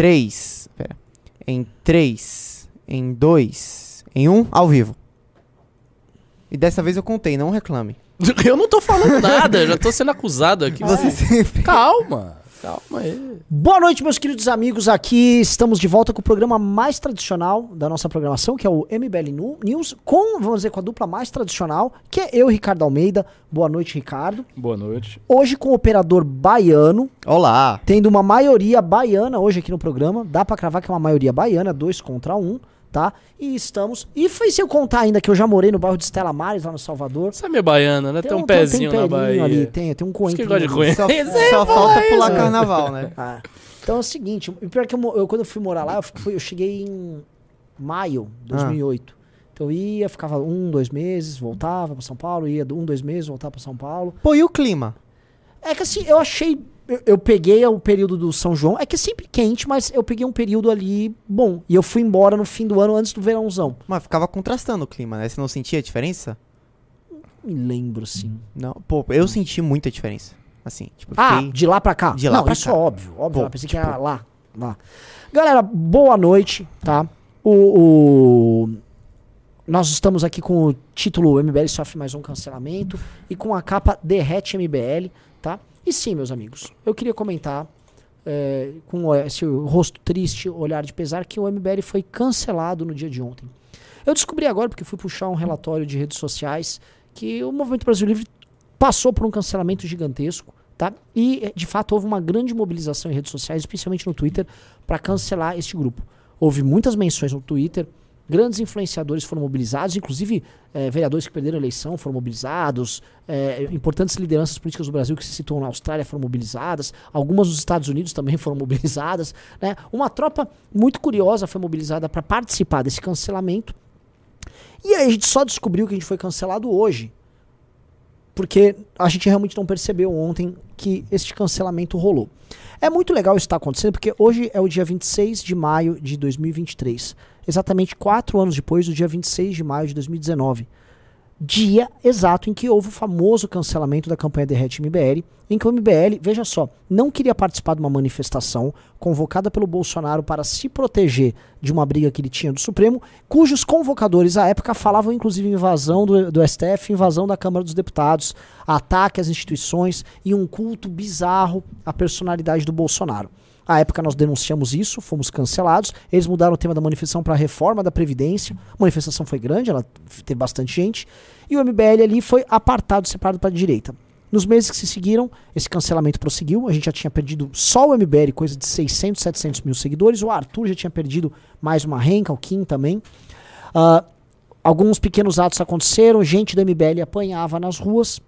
3. Pera. Em 3. Em 2. Em 1. Ao vivo. E dessa vez eu contei, não reclame. Eu não tô falando nada, já tô sendo acusado aqui. Você sempre. Calma, calma aí. Boa noite, meus queridos amigos. Aqui estamos de volta com o programa mais tradicional da nossa programação, que é o MBL Nu- News, com, vamos dizer, com a dupla mais tradicional, que é eu, Ricardo Almeida. Boa noite, Ricardo. Boa noite. Hoje com o operador baiano, Olá. tendo uma maioria baiana hoje aqui no programa. Dá pra cravar que é uma maioria baiana, dois contra um, tá? E estamos. E foi se eu contar ainda que eu já morei no bairro de Estela Mares, lá no Salvador. Você é meio baiana, né? Tem, um pezinho na Bahia. ali, tem, tem um coentro. que gosta de coentro. Só, aí, só falta isso. pular carnaval, né? Ah, Então é o seguinte, pior é que eu, eu- quando eu fui morar lá, eu, fui- eu cheguei em maio de 2008. Então eu ia, ficava um, dois meses, voltava pra São Paulo, ia um, dois meses, voltava pra São Paulo. Pô, e o clima? É que assim, eu achei. Eu, eu peguei o período do São João, é que é sempre quente, mas eu peguei um período ali bom. E eu fui embora no fim do ano, antes do verãozão. Mas ficava contrastando o clima, né? Você não sentia a diferença? Me lembro, sim. Não. Pô, eu senti muita diferença. Assim, tipo, Ah, fiquei- de lá pra cá? De lá Não, pra isso cá. é óbvio, óbvio. Pô, eu pensei que era lá, lá. Galera, boa noite, tá? O, o- Nós estamos aqui com o título MBL sofre mais um cancelamento e com a capa Derrete MBL, tá? E sim, meus amigos, eu queria comentar é, com esse rosto triste, olhar de pesar, que o MBL foi cancelado no dia de ontem. Eu descobri agora, porque fui puxar um relatório de redes sociais, que o Movimento Brasil Livre passou por um cancelamento gigantesco, tá? E eh, de fato houve uma grande mobilização em redes sociais, especialmente no Twitter, para cancelar este grupo. Houve muitas menções no Twitter, grandes influenciadores foram mobilizados, inclusive eh, vereadores que perderam a eleição foram mobilizados, eh, importantes lideranças políticas do Brasil que se situam na Austrália foram mobilizadas, algumas dos Estados Unidos também foram mobilizadas, né? Uma tropa muito curiosa foi mobilizada para participar desse cancelamento. E aí a gente só descobriu que a gente foi cancelado hoje, porque a gente realmente não percebeu ontem que este cancelamento rolou. É muito legal isso estar acontecendo, porque hoje é o dia 26 de maio de 2023. Exatamente quatro anos depois do dia 26 de maio de 2019. Dia exato em que houve o famoso cancelamento da campanha Derrete MBL, em que o MBL, veja só, não queria participar de uma manifestação convocada pelo Bolsonaro para se proteger de uma briga que ele tinha do Supremo, cujos convocadores à época falavam inclusive invasão do, do STF, invasão da Câmara dos Deputados, ataque às instituições e um culto bizarro à personalidade do Bolsonaro. À época nós denunciamos isso, fomos cancelados. Eles mudaram o tema da manifestação para a reforma da Previdência. A manifestação foi grande, ela teve bastante gente. E o MBL ali foi apartado, separado para a direita. Nos meses que se seguiram, esse cancelamento prosseguiu. A gente já tinha perdido só o MBL, coisa de 600, 700 mil seguidores. O Arthur já tinha perdido mais uma renca, o Kim também. Ah, alguns pequenos atos aconteceram, gente do MBL apanhava nas ruas.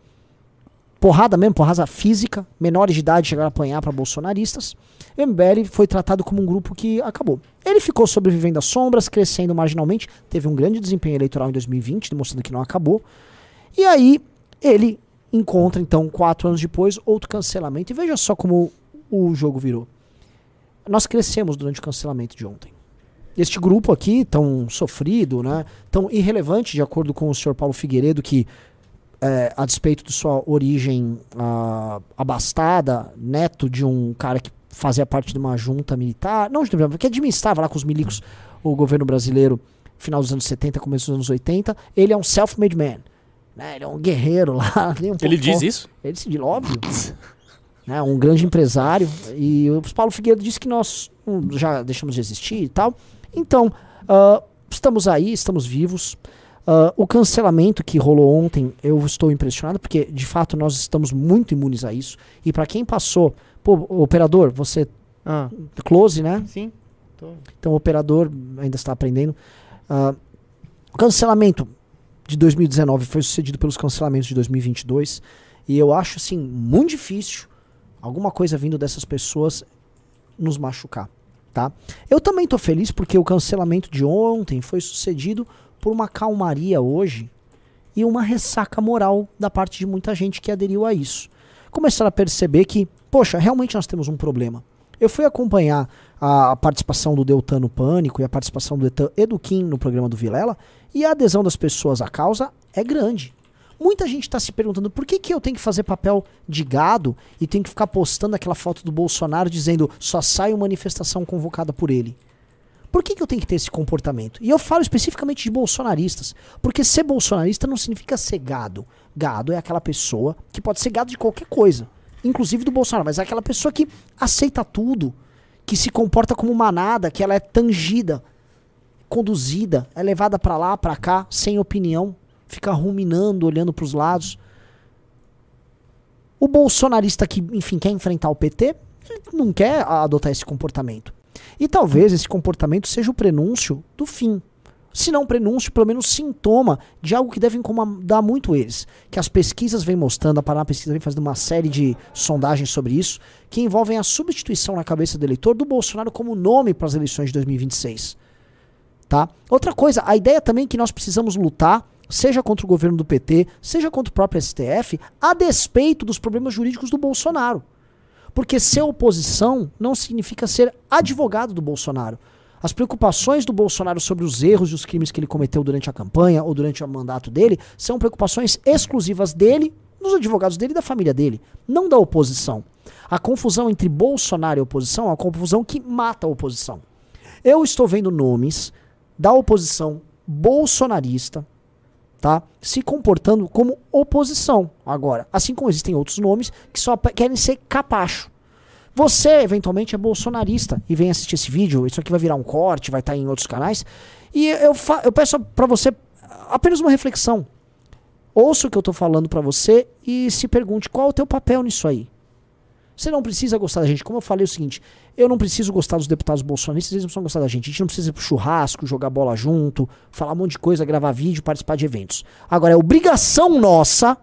Porrada mesmo, porrada física. Menores de idade chegaram a apanhar para bolsonaristas. O MBL foi tratado como um grupo que acabou. Ele ficou sobrevivendo às sombras, crescendo marginalmente. Teve um grande desempenho eleitoral em 2020, demonstrando que não acabou. E aí, ele encontra, então, quatro anos depois, outro cancelamento. E veja só como o jogo virou. Nós crescemos durante o cancelamento de ontem. Este grupo aqui, tão sofrido, né, tão irrelevante, de acordo com o senhor Paulo Figueiredo, que, é, a despeito de sua origem ah, abastada, neto de um cara que fazia parte de uma junta militar, não, que administrava lá com os milicos o governo brasileiro, final dos anos 70, começo dos anos 80, ele é um self-made man. Né, ele é um guerreiro lá. um Ele diz isso? Ele se óbvio. né, um grande empresário. E o Paulo Figueiredo disse que nós hum, já deixamos de existir e tal. Então, ah, estamos aí, estamos vivos. Ah, o cancelamento que rolou ontem, eu estou impressionado, porque de fato nós estamos muito imunes a isso. E para quem passou, pô, operador, você Ah, close, né? sim. Tô... Então o operador ainda está aprendendo. Ah, o cancelamento de 2019 foi sucedido pelos cancelamentos de 2022. E eu acho assim muito difícil alguma coisa vindo dessas pessoas nos machucar, tá? Eu também tô feliz porque o cancelamento de ontem foi sucedido por uma calmaria hoje e uma ressaca moral da parte de muita gente que aderiu a isso. Começaram a perceber que, poxa, realmente nós temos um problema. Eu fui acompanhar a participação do Deltan no Pânico e a participação do Etan e do Kim no programa do Vilela, e a adesão das pessoas à causa é grande. Muita gente está se perguntando por que, que eu tenho que fazer papel de gado e tenho que ficar postando aquela foto do Bolsonaro dizendo só sai uma manifestação convocada por ele. Por que, que eu tenho que ter esse comportamento? E eu falo especificamente de bolsonaristas. Porque ser bolsonarista não significa ser gado. Gado é aquela pessoa que pode ser gado de qualquer coisa, inclusive do Bolsonaro, mas é aquela pessoa que aceita tudo, que se comporta como manada, que ela é tangida, conduzida, é levada para lá, para cá, sem opinião, fica ruminando, olhando para os lados. O bolsonarista que, enfim, quer enfrentar o PT, não quer adotar esse comportamento. E talvez esse comportamento seja o prenúncio do fim. Se não prenúncio, pelo menos sintoma de algo que deve incomodar muito eles. Que as pesquisas vêm mostrando, a Paraná Pesquisa vem fazendo uma série de sondagens sobre isso, que envolvem a substituição na cabeça do eleitor do Bolsonaro como nome para as eleições de 2026. Tá? Outra coisa, a ideia também é que nós precisamos lutar, seja contra o governo do PT, seja contra o próprio STF, a despeito dos problemas jurídicos do Bolsonaro. Porque ser oposição não significa ser advogado do Bolsonaro. As preocupações do Bolsonaro sobre os erros e os crimes que ele cometeu durante a campanha ou durante o mandato dele são preocupações exclusivas dele, dos advogados dele e da família dele, não da oposição. A confusão entre Bolsonaro e oposição é uma confusão que mata a oposição. Eu estou vendo nomes da oposição bolsonarista, tá? Se comportando como oposição agora. Assim como existem outros nomes que só querem ser capacho. Você, eventualmente, é bolsonarista e vem assistir esse vídeo, isso aqui vai virar um corte, vai estar tá em outros canais. E eu, eu peço para você apenas uma reflexão. Ouça o que eu estou falando para você e se pergunte qual é o teu papel nisso aí. Você não precisa gostar da gente. Como eu falei é o seguinte, eu não preciso gostar dos deputados bolsonaristas, eles não precisam gostar da gente. A gente não precisa ir pro churrasco, jogar bola junto, falar um monte de coisa, gravar vídeo, participar de eventos. Agora, é obrigação nossa,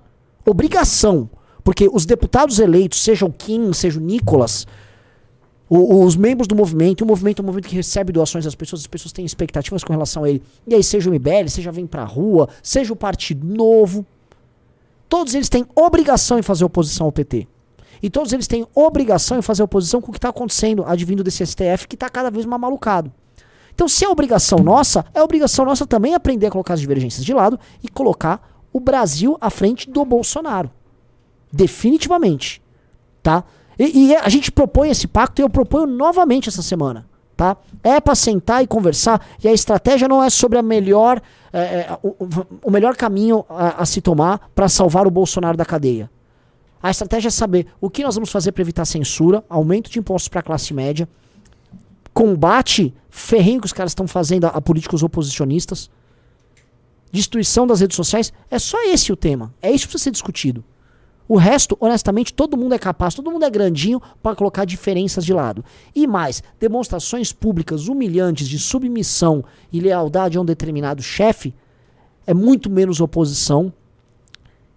obrigação, porque os deputados eleitos, seja o Kim, seja o Nicolas, os membros do movimento, o movimento é um movimento que recebe doações das pessoas, as pessoas têm expectativas com relação a ele. E aí, seja o MBL, seja Vem Pra Rua, seja o Partido Novo, todos eles têm obrigação em fazer oposição ao PT. E todos eles têm obrigação em fazer oposição com o que está acontecendo, advindo desse STF que está cada vez mais malucado. Então, se é obrigação nossa, é obrigação nossa também aprender a colocar as divergências de lado e colocar o Brasil à frente do Bolsonaro. Definitivamente. Tá? E, e a gente propõe esse pacto e eu proponho novamente essa semana. Tá? É para sentar e conversar. E a estratégia não é sobre a melhor, é, é, o, o, melhor caminho a, a se tomar para salvar o Bolsonaro da cadeia. A estratégia é saber o que nós vamos fazer para evitar censura, aumento de impostos para a classe média, combate ferrenho que os caras estão fazendo a, a, políticos oposicionistas, destruição das redes sociais. É só esse o tema. É isso que precisa ser discutido. O resto, honestamente, todo mundo é capaz, todo mundo é grandinho para colocar diferenças de lado. E mais, demonstrações públicas humilhantes de submissão e lealdade a um determinado chefe é muito menos oposição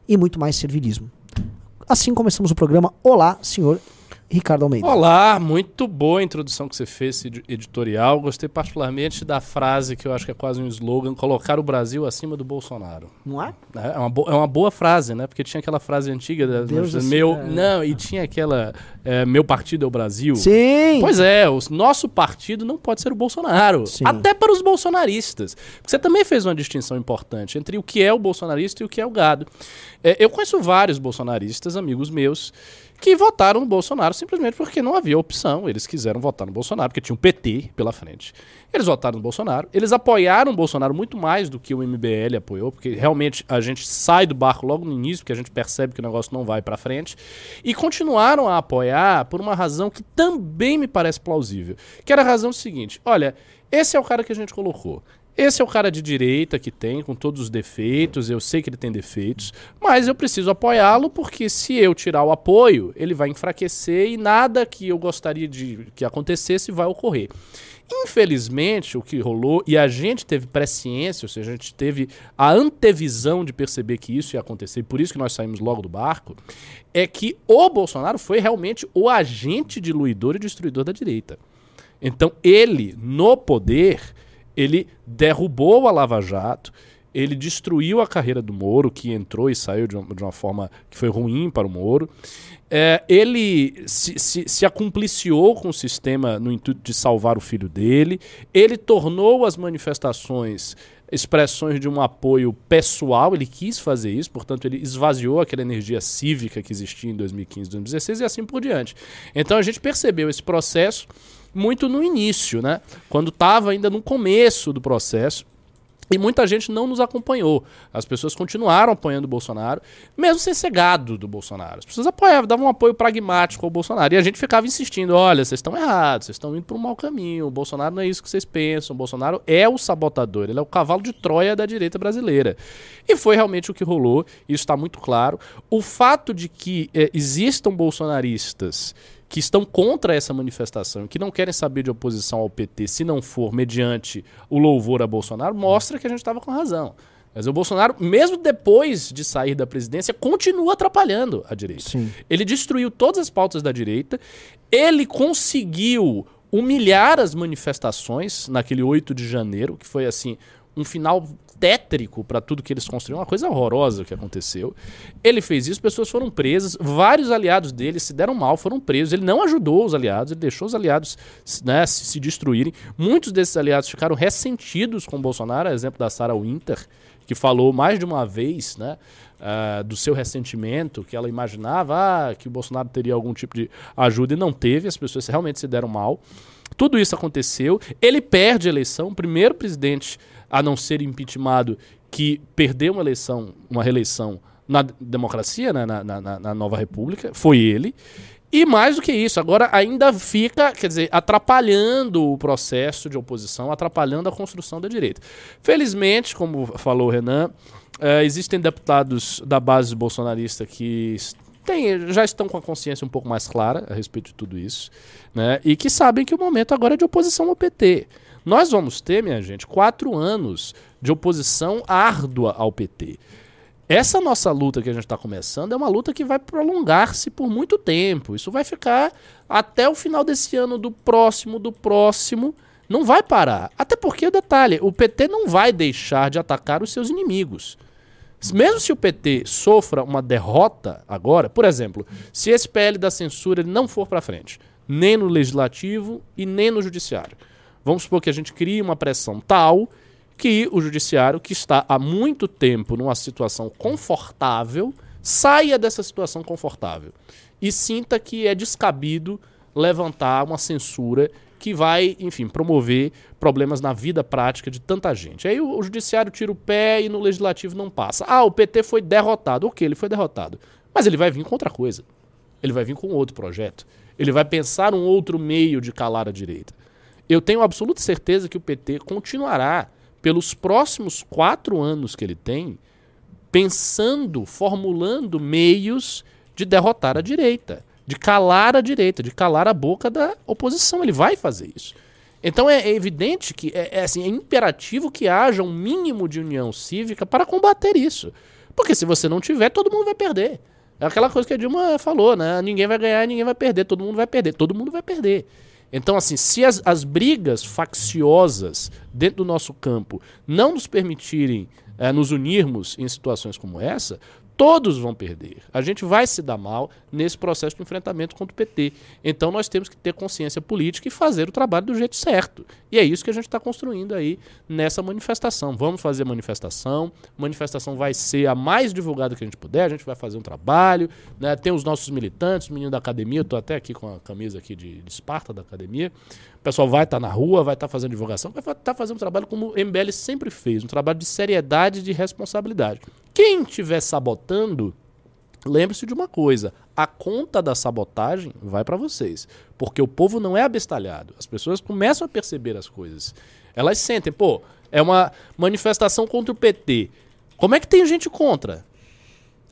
e muito mais servilismo. Assim começamos o programa. Olá, senhor Ricardo Almeida. Olá, muito boa a introdução que você fez editorial. Gostei particularmente da frase que eu acho que é quase um slogan: colocar o Brasil acima do Bolsonaro. Não é? É uma, é uma boa frase, né? Porque tinha aquela frase antiga da, Deus do, meu. É. Não, e tinha aquela é, meu partido é o Brasil. Sim. Pois é, o nosso partido não pode ser o Bolsonaro. Sim. Até para os bolsonaristas. Você também fez uma distinção importante entre o que é o bolsonarista e o que é o gado. É, eu conheço vários bolsonaristas, amigos meus, que votaram no Bolsonaro simplesmente porque não havia opção. Eles quiseram votar no Bolsonaro, porque tinha um PT pela frente. Eles votaram no Bolsonaro. Eles apoiaram o Bolsonaro muito mais do que o MBL apoiou, porque realmente a gente sai do barco logo no início, porque a gente percebe que o negócio não vai para frente. E continuaram a apoiar por uma razão que também me parece plausível. Que era a razão seguinte: olha, esse é o cara que a gente colocou. Esse é o cara de direita que tem, com todos os defeitos, eu sei que ele tem defeitos, mas eu preciso apoiá-lo porque se eu tirar o apoio, ele vai enfraquecer e nada que eu gostaria de que acontecesse vai ocorrer. Infelizmente, o que rolou, e a gente teve presciência, ou seja, a gente teve a antevisão de perceber que isso ia acontecer, e por isso que nós saímos logo do barco, é que o Bolsonaro foi realmente o agente diluidor e destruidor da direita. Então, ele, no poder, ele derrubou a Lava Jato, ele destruiu a carreira do Moro, que entrou e saiu de uma, de uma forma que foi ruim para o Moro. É, ele se, se, se acumpliciou com o sistema no intuito de salvar o filho dele. Ele tornou as manifestações expressões de um apoio pessoal, ele quis fazer isso, portanto, ele esvaziou aquela energia cívica que existia em 2015, 2016 e assim por diante. Então a gente percebeu esse processo muito no início, né? Quando estava ainda no começo do processo. E muita gente não nos acompanhou. As pessoas continuaram apoiando o Bolsonaro, mesmo sem ser gado do Bolsonaro. As pessoas apoiavam, davam um apoio pragmático ao Bolsonaro. E a gente ficava insistindo: olha, vocês estão errados, vocês estão indo para um mau caminho. O Bolsonaro não é isso que vocês pensam. O Bolsonaro é o sabotador, ele é o cavalo de Troia da direita brasileira. E foi realmente o que rolou, isso está muito claro. O fato de que é, existam bolsonaristas que estão contra essa manifestação, que não querem saber de oposição ao PT se não for mediante o louvor a Bolsonaro, mostra que a gente estava com razão. Mas o Bolsonaro, mesmo depois de sair da presidência, continua atrapalhando a direita. Sim. Ele destruiu todas as pautas da direita, ele conseguiu humilhar as manifestações naquele 8 de janeiro, que foi assim um final tétrico para tudo que eles construíram, uma coisa horrorosa que aconteceu. Ele fez isso, pessoas foram presas, vários aliados dele se deram mal, foram presos. Ele não ajudou os aliados, ele deixou os aliados né, se, se destruírem. Muitos desses aliados ficaram ressentidos com Bolsonaro, exemplo da Sarah Winter, que falou mais de uma vez, né? Uh, do seu ressentimento, que ela imaginava ah, que o Bolsonaro teria algum tipo de ajuda e não teve, as pessoas realmente se deram mal. Tudo isso aconteceu. Ele perde a eleição, o primeiro presidente a não ser impeachmentado, que perdeu uma eleição, uma reeleição na democracia, né, na, na, na, nova república, foi ele. E mais do que isso, agora ainda fica, quer dizer, atrapalhando o processo de oposição, atrapalhando a construção da direita. Felizmente, como falou o Renan, uh, existem deputados da base bolsonarista que tem, já estão com a consciência um pouco mais clara a respeito de tudo isso, né? E que sabem que o momento agora é de oposição ao PT. Nós vamos ter, minha gente, quatro anos de oposição árdua ao PT. Essa nossa luta que a gente está começando é uma luta que vai prolongar-se por muito tempo. Isso vai ficar até o final desse ano, do próximo, do próximo. Não vai parar. Até porque, detalhe, o PT não vai deixar de atacar os seus inimigos. Mesmo se o PT sofra uma derrota agora, por exemplo, se esse PL da censura não for para frente, nem no legislativo e nem no judiciário, Vamos supor que a gente crie uma pressão tal que o judiciário, que está há muito tempo numa situação confortável, saia dessa situação confortável e sinta que é descabido levantar uma censura que vai, enfim, promover problemas na vida prática de tanta gente. Aí o, o judiciário tira o pé e no legislativo não passa. Ah, o PT foi derrotado. Ok, ele foi derrotado. Mas ele vai vir com outra coisa. Ele vai vir com outro projeto. Ele vai pensar um outro meio de calar a direita. Eu tenho absoluta certeza que o PT continuará, pelos próximos quatro anos que ele tem, pensando, formulando meios de derrotar a direita, de calar a direita, de calar a boca da oposição. Ele vai fazer isso. Então é, evidente que é, é, assim, é imperativo que haja um mínimo de união cívica para combater isso. Porque se você não tiver, todo mundo vai perder. É aquela coisa que a Dilma falou, né? Ninguém vai ganhar, ninguém vai perder, todo mundo vai perder, todo mundo vai perder. Então, assim, se as, as brigas facciosas dentro do nosso campo não nos permitirem é, nos unirmos em situações como essa, todos vão perder. A gente vai se dar mal nesse processo de enfrentamento contra o PT. Então nós temos que ter consciência política e fazer o trabalho do jeito certo. E é isso que a gente está construindo aí nessa manifestação. Vamos fazer manifestação. Manifestação vai ser a mais divulgada que a gente puder. A gente vai fazer um trabalho. Né? Tem os nossos militantes, os meninos da academia. Estou até aqui com a camisa aqui de, de Esparta da academia. O pessoal vai estar tá na rua, vai estar tá fazendo divulgação, vai estar tá fazendo um trabalho como o MBL sempre fez, um trabalho de seriedade e de responsabilidade. Quem estiver sabotando, lembre-se de uma coisa: a conta da sabotagem vai para vocês. Porque o povo não é abestalhado. As pessoas começam a perceber as coisas. Elas sentem, pô, é uma manifestação contra o PT. Como é que tem gente contra?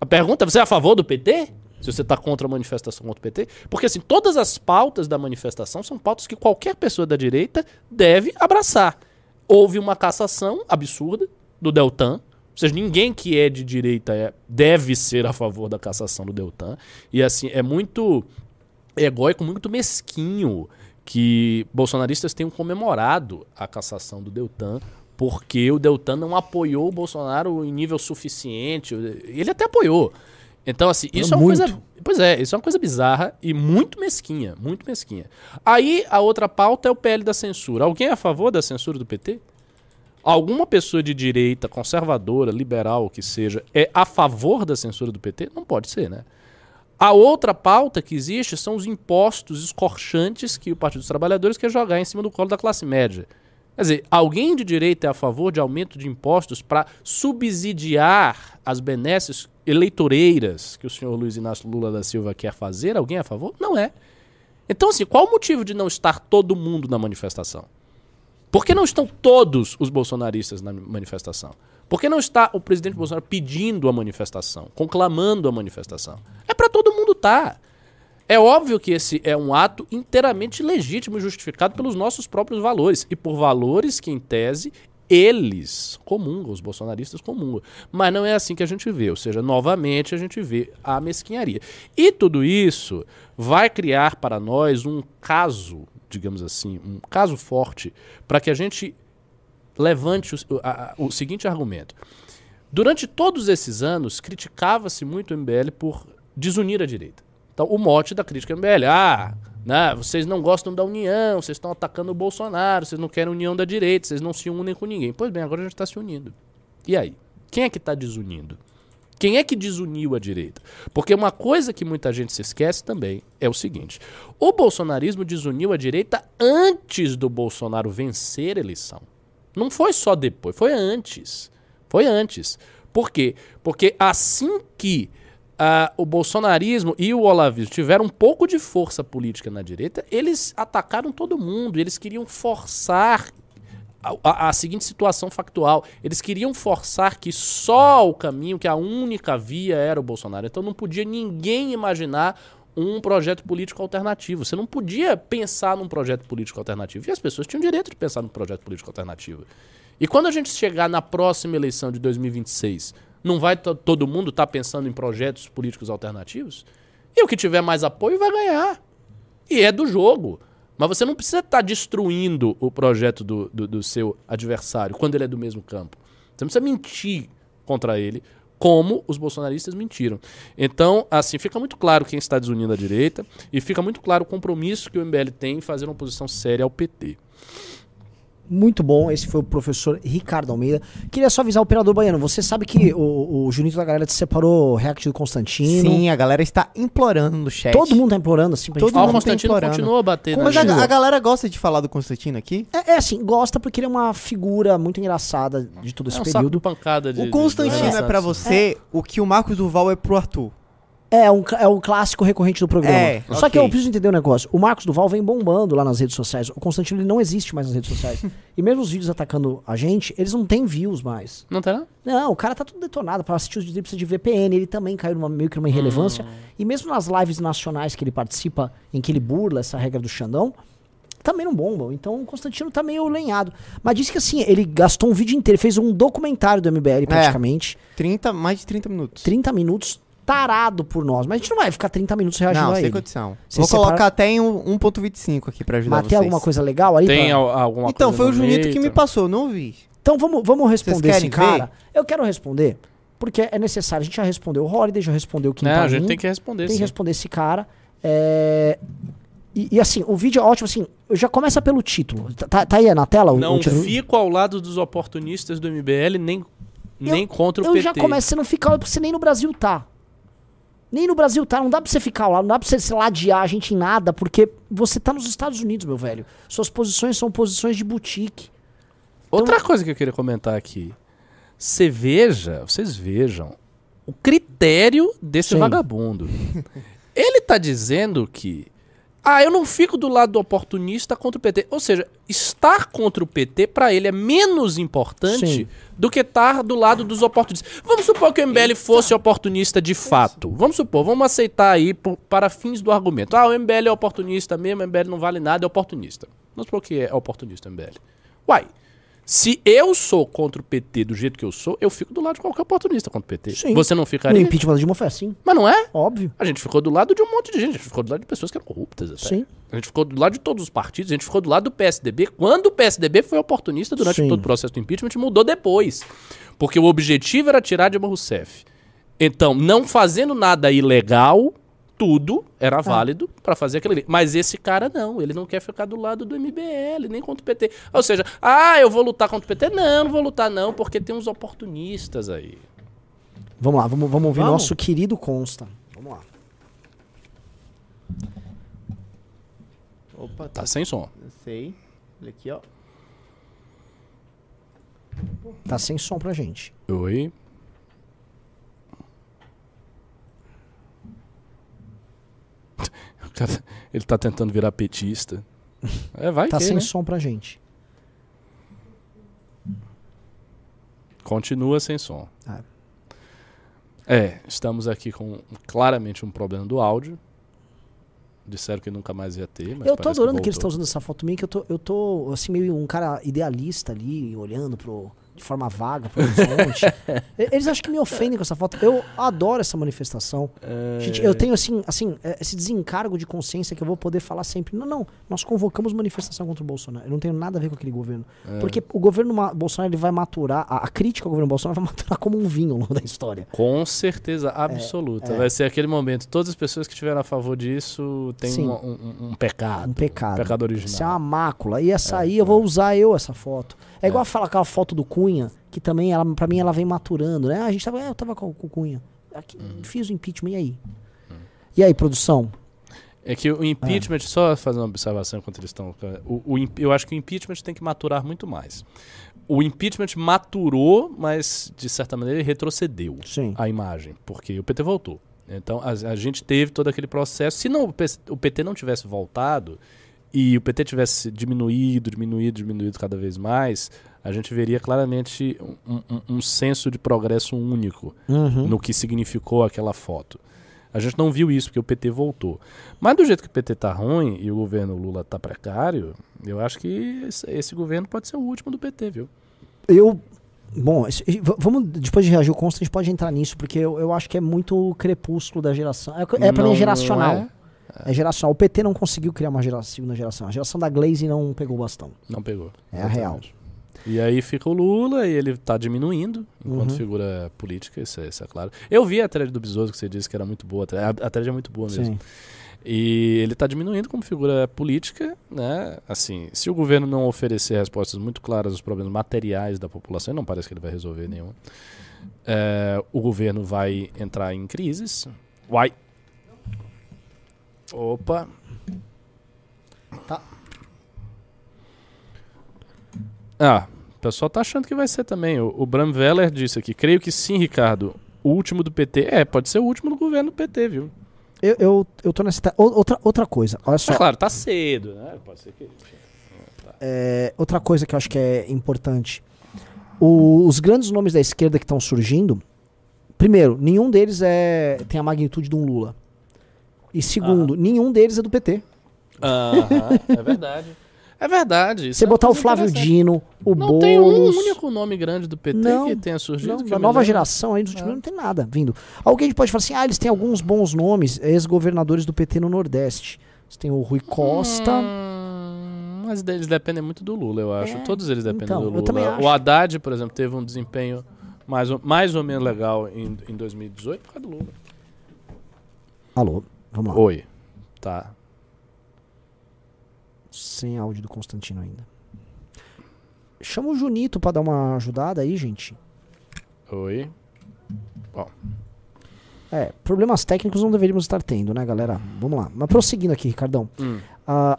A pergunta: você é a favor do PT? Se você está contra a manifestação contra o PT? Porque, assim, todas as pautas da manifestação são pautas que qualquer pessoa da direita deve abraçar. Houve uma cassação absurda do Deltan, seja, ninguém que é de direita é, deve ser a favor da cassação do Deltan. E assim, é muito egóico, muito mesquinho que bolsonaristas tenham comemorado a cassação do Deltan, porque o Deltan não apoiou o Bolsonaro em nível suficiente. Ele até apoiou. Então, assim, isso é, uma muito. coisa. Pois é, isso é uma coisa bizarra e muito mesquinha. Muito mesquinha. Aí a outra pauta é o PL da censura. Alguém é a favor da censura do PT? alguma pessoa de direita, conservadora, liberal, que seja, é a favor da censura do PT? Não pode ser, né? A outra pauta que existe são os impostos escorchantes que o Partido dos Trabalhadores quer jogar em cima do colo da classe média. Quer dizer, alguém de direita é a favor de aumento de impostos para subsidiar as benesses eleitoreiras que o senhor Luiz Inácio Lula da Silva quer fazer? Alguém é a favor? Não é. Então, assim, qual o motivo de não estar todo mundo na manifestação? Por que não estão todos os bolsonaristas na manifestação? Por que não está o presidente Bolsonaro pedindo a manifestação, conclamando a manifestação? É para todo mundo estar. Tá. É óbvio que esse é um ato inteiramente legítimo e justificado pelos nossos próprios valores e por valores que, em tese, eles comungam, os bolsonaristas comungam. Mas não é assim que a gente vê, ou seja, novamente a gente vê a mesquinharia. E tudo isso vai criar para nós um caso, digamos assim, um caso forte, para que a gente levante o, a, o seguinte argumento. Durante todos esses anos, criticava-se muito o MBL por desunir a direita. Então, o mote da crítica MBL, ah, né, vocês não gostam da união, vocês estão atacando o Bolsonaro, vocês não querem união da direita, vocês não se unem com ninguém. Pois bem, agora a gente está se unindo. E aí? Quem é que está desunindo? Quem é que desuniu a direita? Porque uma coisa que muita gente se esquece também é o seguinte: o bolsonarismo desuniu a direita antes do Bolsonaro vencer a eleição. Não foi só depois, foi antes. Foi antes. Por quê? Porque assim que uh, o bolsonarismo e o olavismo tiveram um pouco de força política na direita, eles atacaram todo mundo, eles queriam forçar a, a, a, seguinte situação factual. Eles queriam forçar que só o caminho, que a única via era o Bolsonaro. Então não podia ninguém imaginar um projeto político alternativo. Você não podia pensar num projeto político alternativo. E as pessoas tinham direito de pensar num projeto político alternativo. E quando a gente chegar na próxima eleição de 2026 não vai todo mundo estar tá pensando em projetos políticos alternativos? E o que tiver mais apoio vai ganhar. E é do jogo. Mas você não precisa estar tá destruindo o projeto do, do, do, seu adversário quando ele é do mesmo campo. Você não precisa mentir contra ele, como os bolsonaristas mentiram. Então, assim, fica muito claro quem está desunindo a direita e fica muito claro o compromisso que o MBL tem em fazer uma posição séria ao PT muito bom. Esse foi o professor Ricardo Almeida. Queria só avisar o operador baiano. Você sabe que o, o Junito da galera te separou o react do Constantino. Sim, a galera está implorando no chat. Todo mundo tá implorando, assim, pra Todo gente mundo O Constantino tá continua a bater. Mas a, a, galera gosta de falar do Constantino aqui? É, é, assim, gosta porque ele é uma figura muito engraçada de todo esse é um período. pancada de, o Constantino de é para você é. o que o Marcos Duval é pro Arthur. É, um, é um clássico recorrente do programa. É, Só okay. que eu preciso entender um negócio. O Marcos Duval vem bombando lá nas redes sociais. O Constantino ele não existe mais nas redes sociais. e mesmo os vídeos atacando a gente, eles não têm views mais. Não tem? Não, o cara tá tudo detonado. Para assistir os vídeos precisa de VPN. Ele também caiu numa, meio que numa irrelevância. Hum. E mesmo nas lives nacionais que ele participa, em que ele burla essa regra do Xandão, também não bombam. Então o Constantino tá meio lenhado. Mas disse que assim, ele gastou um vídeo inteiro, fez um documentário do MBL é. praticamente. É, 30, mais de 30 minutos. 30 minutos tarado por nós. Mas a gente não vai ficar 30 minutos reagindo não, a ele. Não, sem condição. Vou colocar até em 1.25 aqui pra ajudar Mas vocês. tem alguma coisa legal aí? Tem pra... alguma então, coisa Então, foi o Junito que me passou, não vi. Então vamos, vamos responder esse cara. Ver? Eu quero responder, porque é necessário. A gente já respondeu o Holiday, já respondeu o Kim É, a gente tem que responder, Tem sim. que responder esse cara. É... E, e, assim, o vídeo é ótimo, assim, já começa pelo título. Tá, tá aí na tela? O, não o fico ao lado dos oportunistas do MBL, nem, nem contra o eu PT. Eu já começo, você não fica, porque você nem no Brasil tá. Nem no Brasil tá, não dá pra você ficar lá, não dá pra você se ladear a gente em nada, porque você tá nos Estados Unidos, meu velho. Suas posições são posições de boutique. Outra então, coisa que eu queria comentar aqui. Você veja, vocês vejam o critério desse sim. vagabundo. Ele tá dizendo que ah, eu não fico do lado do oportunista contra o PT. Ou seja, estar contra o PT para ele é menos importante Sim. do que estar do lado dos oportunistas. Vamos supor que o MBL fosse oportunista de fato. Vamos supor, vamos aceitar aí por, para fins do argumento. Ah, o MBL é oportunista mesmo, o MBL não vale nada, é oportunista. Vamos supor que é oportunista o MBL. Uai, se eu sou contra o PT do jeito que eu sou, eu fico do lado de qualquer oportunista contra o PT. Sim. Você não ficaria? No impeachment de uma foi assim. Mas não é? Óbvio. A gente ficou do lado de um monte de gente. A gente ficou do lado de pessoas que eram corruptas até. Sim. A gente ficou do lado de todos os partidos. A gente ficou do lado do PSDB. Quando o PSDB foi oportunista durante Sim. todo o processo do impeachment, mudou depois. Porque o objetivo era tirar Dilma Rousseff. Então, não fazendo nada ilegal, tudo era válido pra fazer aquilo ali. Mas esse cara não, ele não quer ficar do lado do MBL, nem contra o PT. Ou seja, ah, eu vou lutar contra o PT? Não, não vou lutar não, porque tem uns oportunistas aí. Vamos lá, vamos, vamos ouvir Vamos. nosso querido Consta. Vamos lá. Opa, Tá sem som. Sei. Olha aqui, ó. Tá sem som pra gente. Oi. O cara, ele tá tentando virar petista. É, vai Tá que, sem né? som pra gente. Continua sem som. Ah. É, estamos aqui com claramente um problema do áudio. Disseram que nunca mais ia ter, eu tô adorando que, eles voltou. estão usando essa foto minha, que eu tô, eu tô assim, meio um cara idealista ali, olhando pro, de forma vaga pro horizonte. Eles acham que me ofendem com essa foto. Eu adoro essa manifestação. É. Gente, eu tenho assim, assim, é, esse desencargo de consciência que eu vou poder falar sempre. Não, não, nós convocamos manifestação contra o Bolsonaro. Eu não tenho nada a ver com aquele governo. É. Porque o governo Bolsonaro ele vai maturar, a, a crítica ao governo Bolsonaro vai maturar como um vinho ao longo da história. Com certeza absoluta. é. Vai ser aquele momento. Todas as pessoas que estiveram a favor disso têm um, um- um pecado. Um pecado. pecado Isso é uma original. mácula. E essa aí eu vou usar eu essa foto. É igual falar aquela foto do Cunha, que também, ela, pra mim, ela vem maturando, né? Ah, a gente tava, é, eu tava com, com o Cunha. Aqui, Uhum. Fiz o impeachment, e aí? E aí, produção? É que o impeachment, só fazer uma observação enquanto eles estão. O, o eu acho que o impeachment tem que maturar muito mais. O impeachment maturou, mas de certa maneira ele retrocedeu Sim. a imagem, porque o PT voltou. Então a, a gente teve todo aquele processo. Se não, o PT não tivesse voltado e o PT tivesse diminuído, diminuído, diminuído cada vez mais, a gente veria claramente um, um- um senso de progresso único Uhum. no que significou aquela foto. A gente não viu isso porque o PT voltou. Mas do jeito que o PT tá ruim e o governo Lula tá precário, eu acho que esse, esse governo pode ser o último do PT, viu? Eu. Bom, vamos, depois de reagir o Consta, a gente pode entrar nisso, porque eu, eu acho que é muito crepúsculo da geração. É, é Não geracional. é? É geracional. O PT não conseguiu criar uma gera- segunda geração. A geração da Glaze não pegou o bastão. Não pegou. É a real. E aí fica o Lula e ele tá diminuindo enquanto Uhum. figura política, isso é, isso é claro. Eu vi a thread do Besouro que você disse que era muito boa. A thread- a thread é muito boa mesmo. Sim. E ele está diminuindo como figura política, né? Assim, se o governo não oferecer respostas muito claras aos problemas materiais da população, não parece que ele vai resolver nenhum, é, o governo vai entrar em crises. Uai! Opa! Tá. Ah, o pessoal tá achando que vai ser também. O, o Bram Weller disse aqui, creio que sim, Ricardo. O último do PT. É, pode ser o último do governo do PT, viu? Eu, eu, eu tô nessa. o- Outra, outra coisa, olha só. Mas claro, tá cedo, né? Pode ser que. É, outra coisa que eu acho que é importante. O- os grandes nomes da esquerda que estão surgindo, primeiro, nenhum deles é, tem a magnitude de um Lula. E segundo, nenhum deles é do PT. Aham, é verdade. É verdade. Você é botar o Flávio. Dino, o Não tem um Boulos. único nome grande do PT Não, que tenha surgido. Não, da nova geração aí dos últimos anos não tem nada vindo. Alguém pode falar assim: ah, eles têm alguns bons nomes, ex-governadores do PT no Nordeste. Você tem o Rui Costa. Hum, mas eles dependem muito do Lula, eu acho. É, Todos eles dependem então, do eu Lula. também acho. O Haddad, por exemplo, teve um desempenho mais ou, mais ou menos legal em, em 2018 por causa do Lula. Alô, vamos lá. Oi. Tá. Sem áudio do Constantino ainda. Chama o Junito pra dar uma ajudada aí, gente. Oi. É, problemas técnicos não deveríamos estar tendo, né, galera? Vamos lá. Mas prosseguindo aqui, Ricardão. Hum. Ah,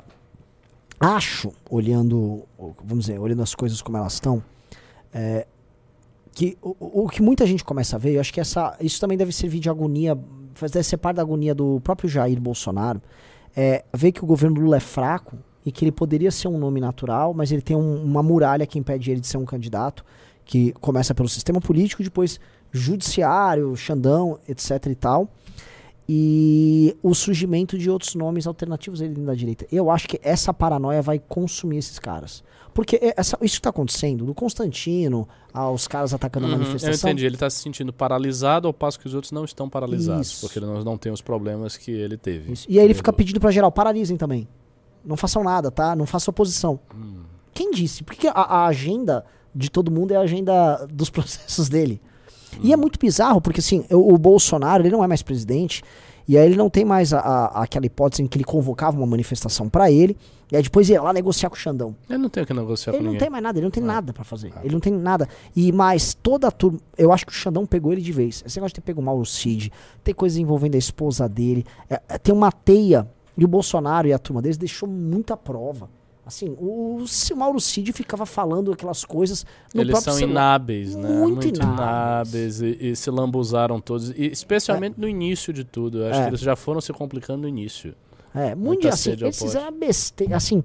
acho, olhando, vamos dizer, olhando as coisas como elas estão, é, que o, o que muita gente começa a ver, eu acho que essa, isso também deve servir de agonia, ser parte da agonia do próprio Jair Bolsonaro, é ver que o governo Lula é fraco e que ele poderia ser um nome natural, mas ele tem um- uma muralha que impede ele de ser um candidato, que começa pelo sistema político, depois judiciário, Xandão, etc e tal. E o surgimento de outros nomes alternativos ali dentro da direita. Eu acho que essa paranoia vai consumir esses caras. Porque é- essa- isso que está acontecendo, do Constantino aos caras atacando a Uhum, eu manifestação. entendi. Ele está se sentindo paralisado ao passo que os outros não estão paralisados. Isso. Porque nós não temos os problemas que ele teve. Isso. E aí ele fica pedindo pra geral, paralisem também. Não façam nada, tá? Não façam oposição. Hum. Quem disse? Porque a, a agenda de todo mundo é a agenda dos processos dele. E é muito bizarro, porque assim, o, o Bolsonaro, ele não é mais presidente, E aí ele não tem mais a, a- aquela hipótese em que ele convocava uma manifestação pra ele, e aí depois ia lá negociar com o Xandão. Ele não tem o que negociar Ele com não ninguém. tem mais nada, ele não tem Ah. nada pra fazer. Ele não tem nada. E mais, toda a turma. Eu acho que o Xandão pegou ele de vez. Esse negócio de ter pego o Mauro Cid, tem coisas envolvendo a esposa dele. é, é, tem uma teia. E o Bolsonaro e a turma deles deixou muita prova. Assim, o, o Mauro Cid ficava falando aquelas coisas no Eles próprio são celular. inábeis, né? Muito Muito, inábeis. E, e se lambuzaram todos. E especialmente no início de tudo. Eu acho É. que eles já foram se complicando no início. É, muito assim, eles fizeram uma besteira. Assim,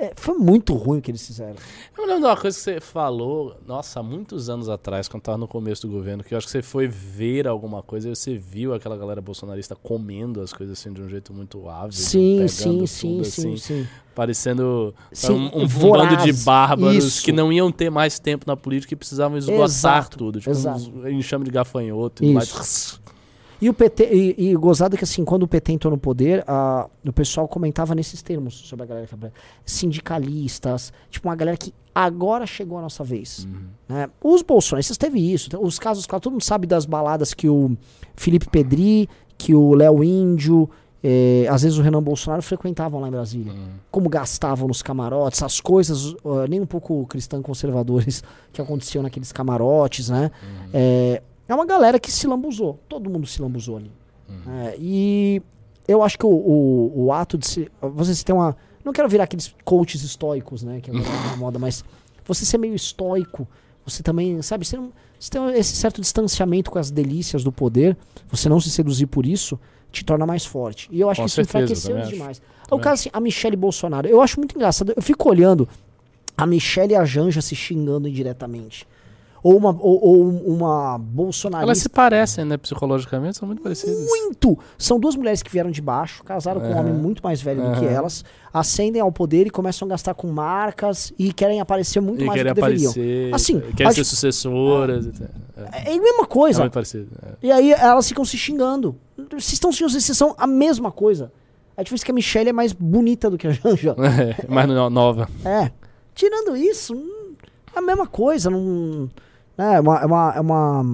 é, foi muito ruim o que eles fizeram. Eu me lembro de uma coisa que você falou, nossa, há muitos anos atrás, quando tava no começo do governo, que eu acho que você foi ver alguma coisa e você viu aquela galera bolsonarista comendo as coisas assim de um jeito muito ávido. Sim, pegando sim, tudo, sim, assim, sim, sim. Parecendo Sim, um, um- um voraz. bando de bárbaros Isso. que não iam ter mais tempo na política e precisavam esgotar Exato, tudo. Tipo, exato. uns enxame de gafanhoto e mais. E o PT, e, e gozado que assim, quando o PT entrou no poder, a, o pessoal comentava nesses termos sobre a galera que. Sindicalistas, tipo uma galera que agora chegou a nossa vez. Uhum. né? Os bolsonaristas teve isso. Os casos, claro, todo mundo sabe das baladas que o Felipe Pedri, que o Léo Índio, eh, às vezes o Renan Bolsonaro frequentavam lá em Brasília. Uhum. Como gastavam nos camarotes, as coisas uh, nem um pouco cristã conservadores que aconteciam naqueles camarotes, né? É, é uma galera que se lambuzou. Todo mundo se lambuzou ali. É, e eu acho que o, o, o ato de se. Vocês têm uma. Não quero virar aqueles coaches estoicos, né? Que agora é na moda, mas você ser meio estoico, você também, sabe, você, não, você tem esse certo distanciamento com as delícias do poder, você não se seduzir por isso, te torna mais forte. E eu acho Com que isso certeza, enfraqueceu eles acho. demais. O caso assim, a Michelle Bolsonaro, eu acho muito engraçado. Eu fico olhando a Michelle e a Janja se xingando indiretamente. Ou uma, ou, ou uma bolsonarista. Elas se parecem, né? Psicologicamente, são muito parecidas. Muito! São duas mulheres que vieram de baixo, casaram com um homem muito mais velho do que elas, ascendem ao poder e começam a gastar com marcas e querem aparecer muito E mais do querem que deveriam. aparecer, Assim, querem acho- ser sucessoras. tal. É, É a mesma é coisa. muito parecido. é. E aí elas ficam se xingando. Vocês estão se vocês são a mesma coisa. A diferença é que a Michelle é mais bonita do que a Janja. É, mais no- nova. É. Tirando isso, hum, é a mesma coisa. Não, é uma. É uma, é uma,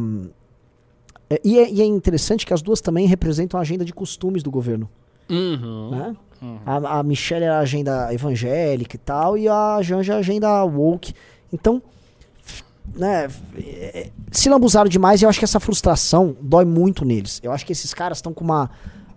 é- e, é, e é interessante que as duas também representam a agenda de costumes do governo. Uhum. Né? Uhum. A, a Michelle é a agenda evangélica e tal, e a Janja é a agenda woke. Então, né, é, se lambuzaram demais eu acho que essa frustração dói muito neles. Eu acho que esses caras estão com uma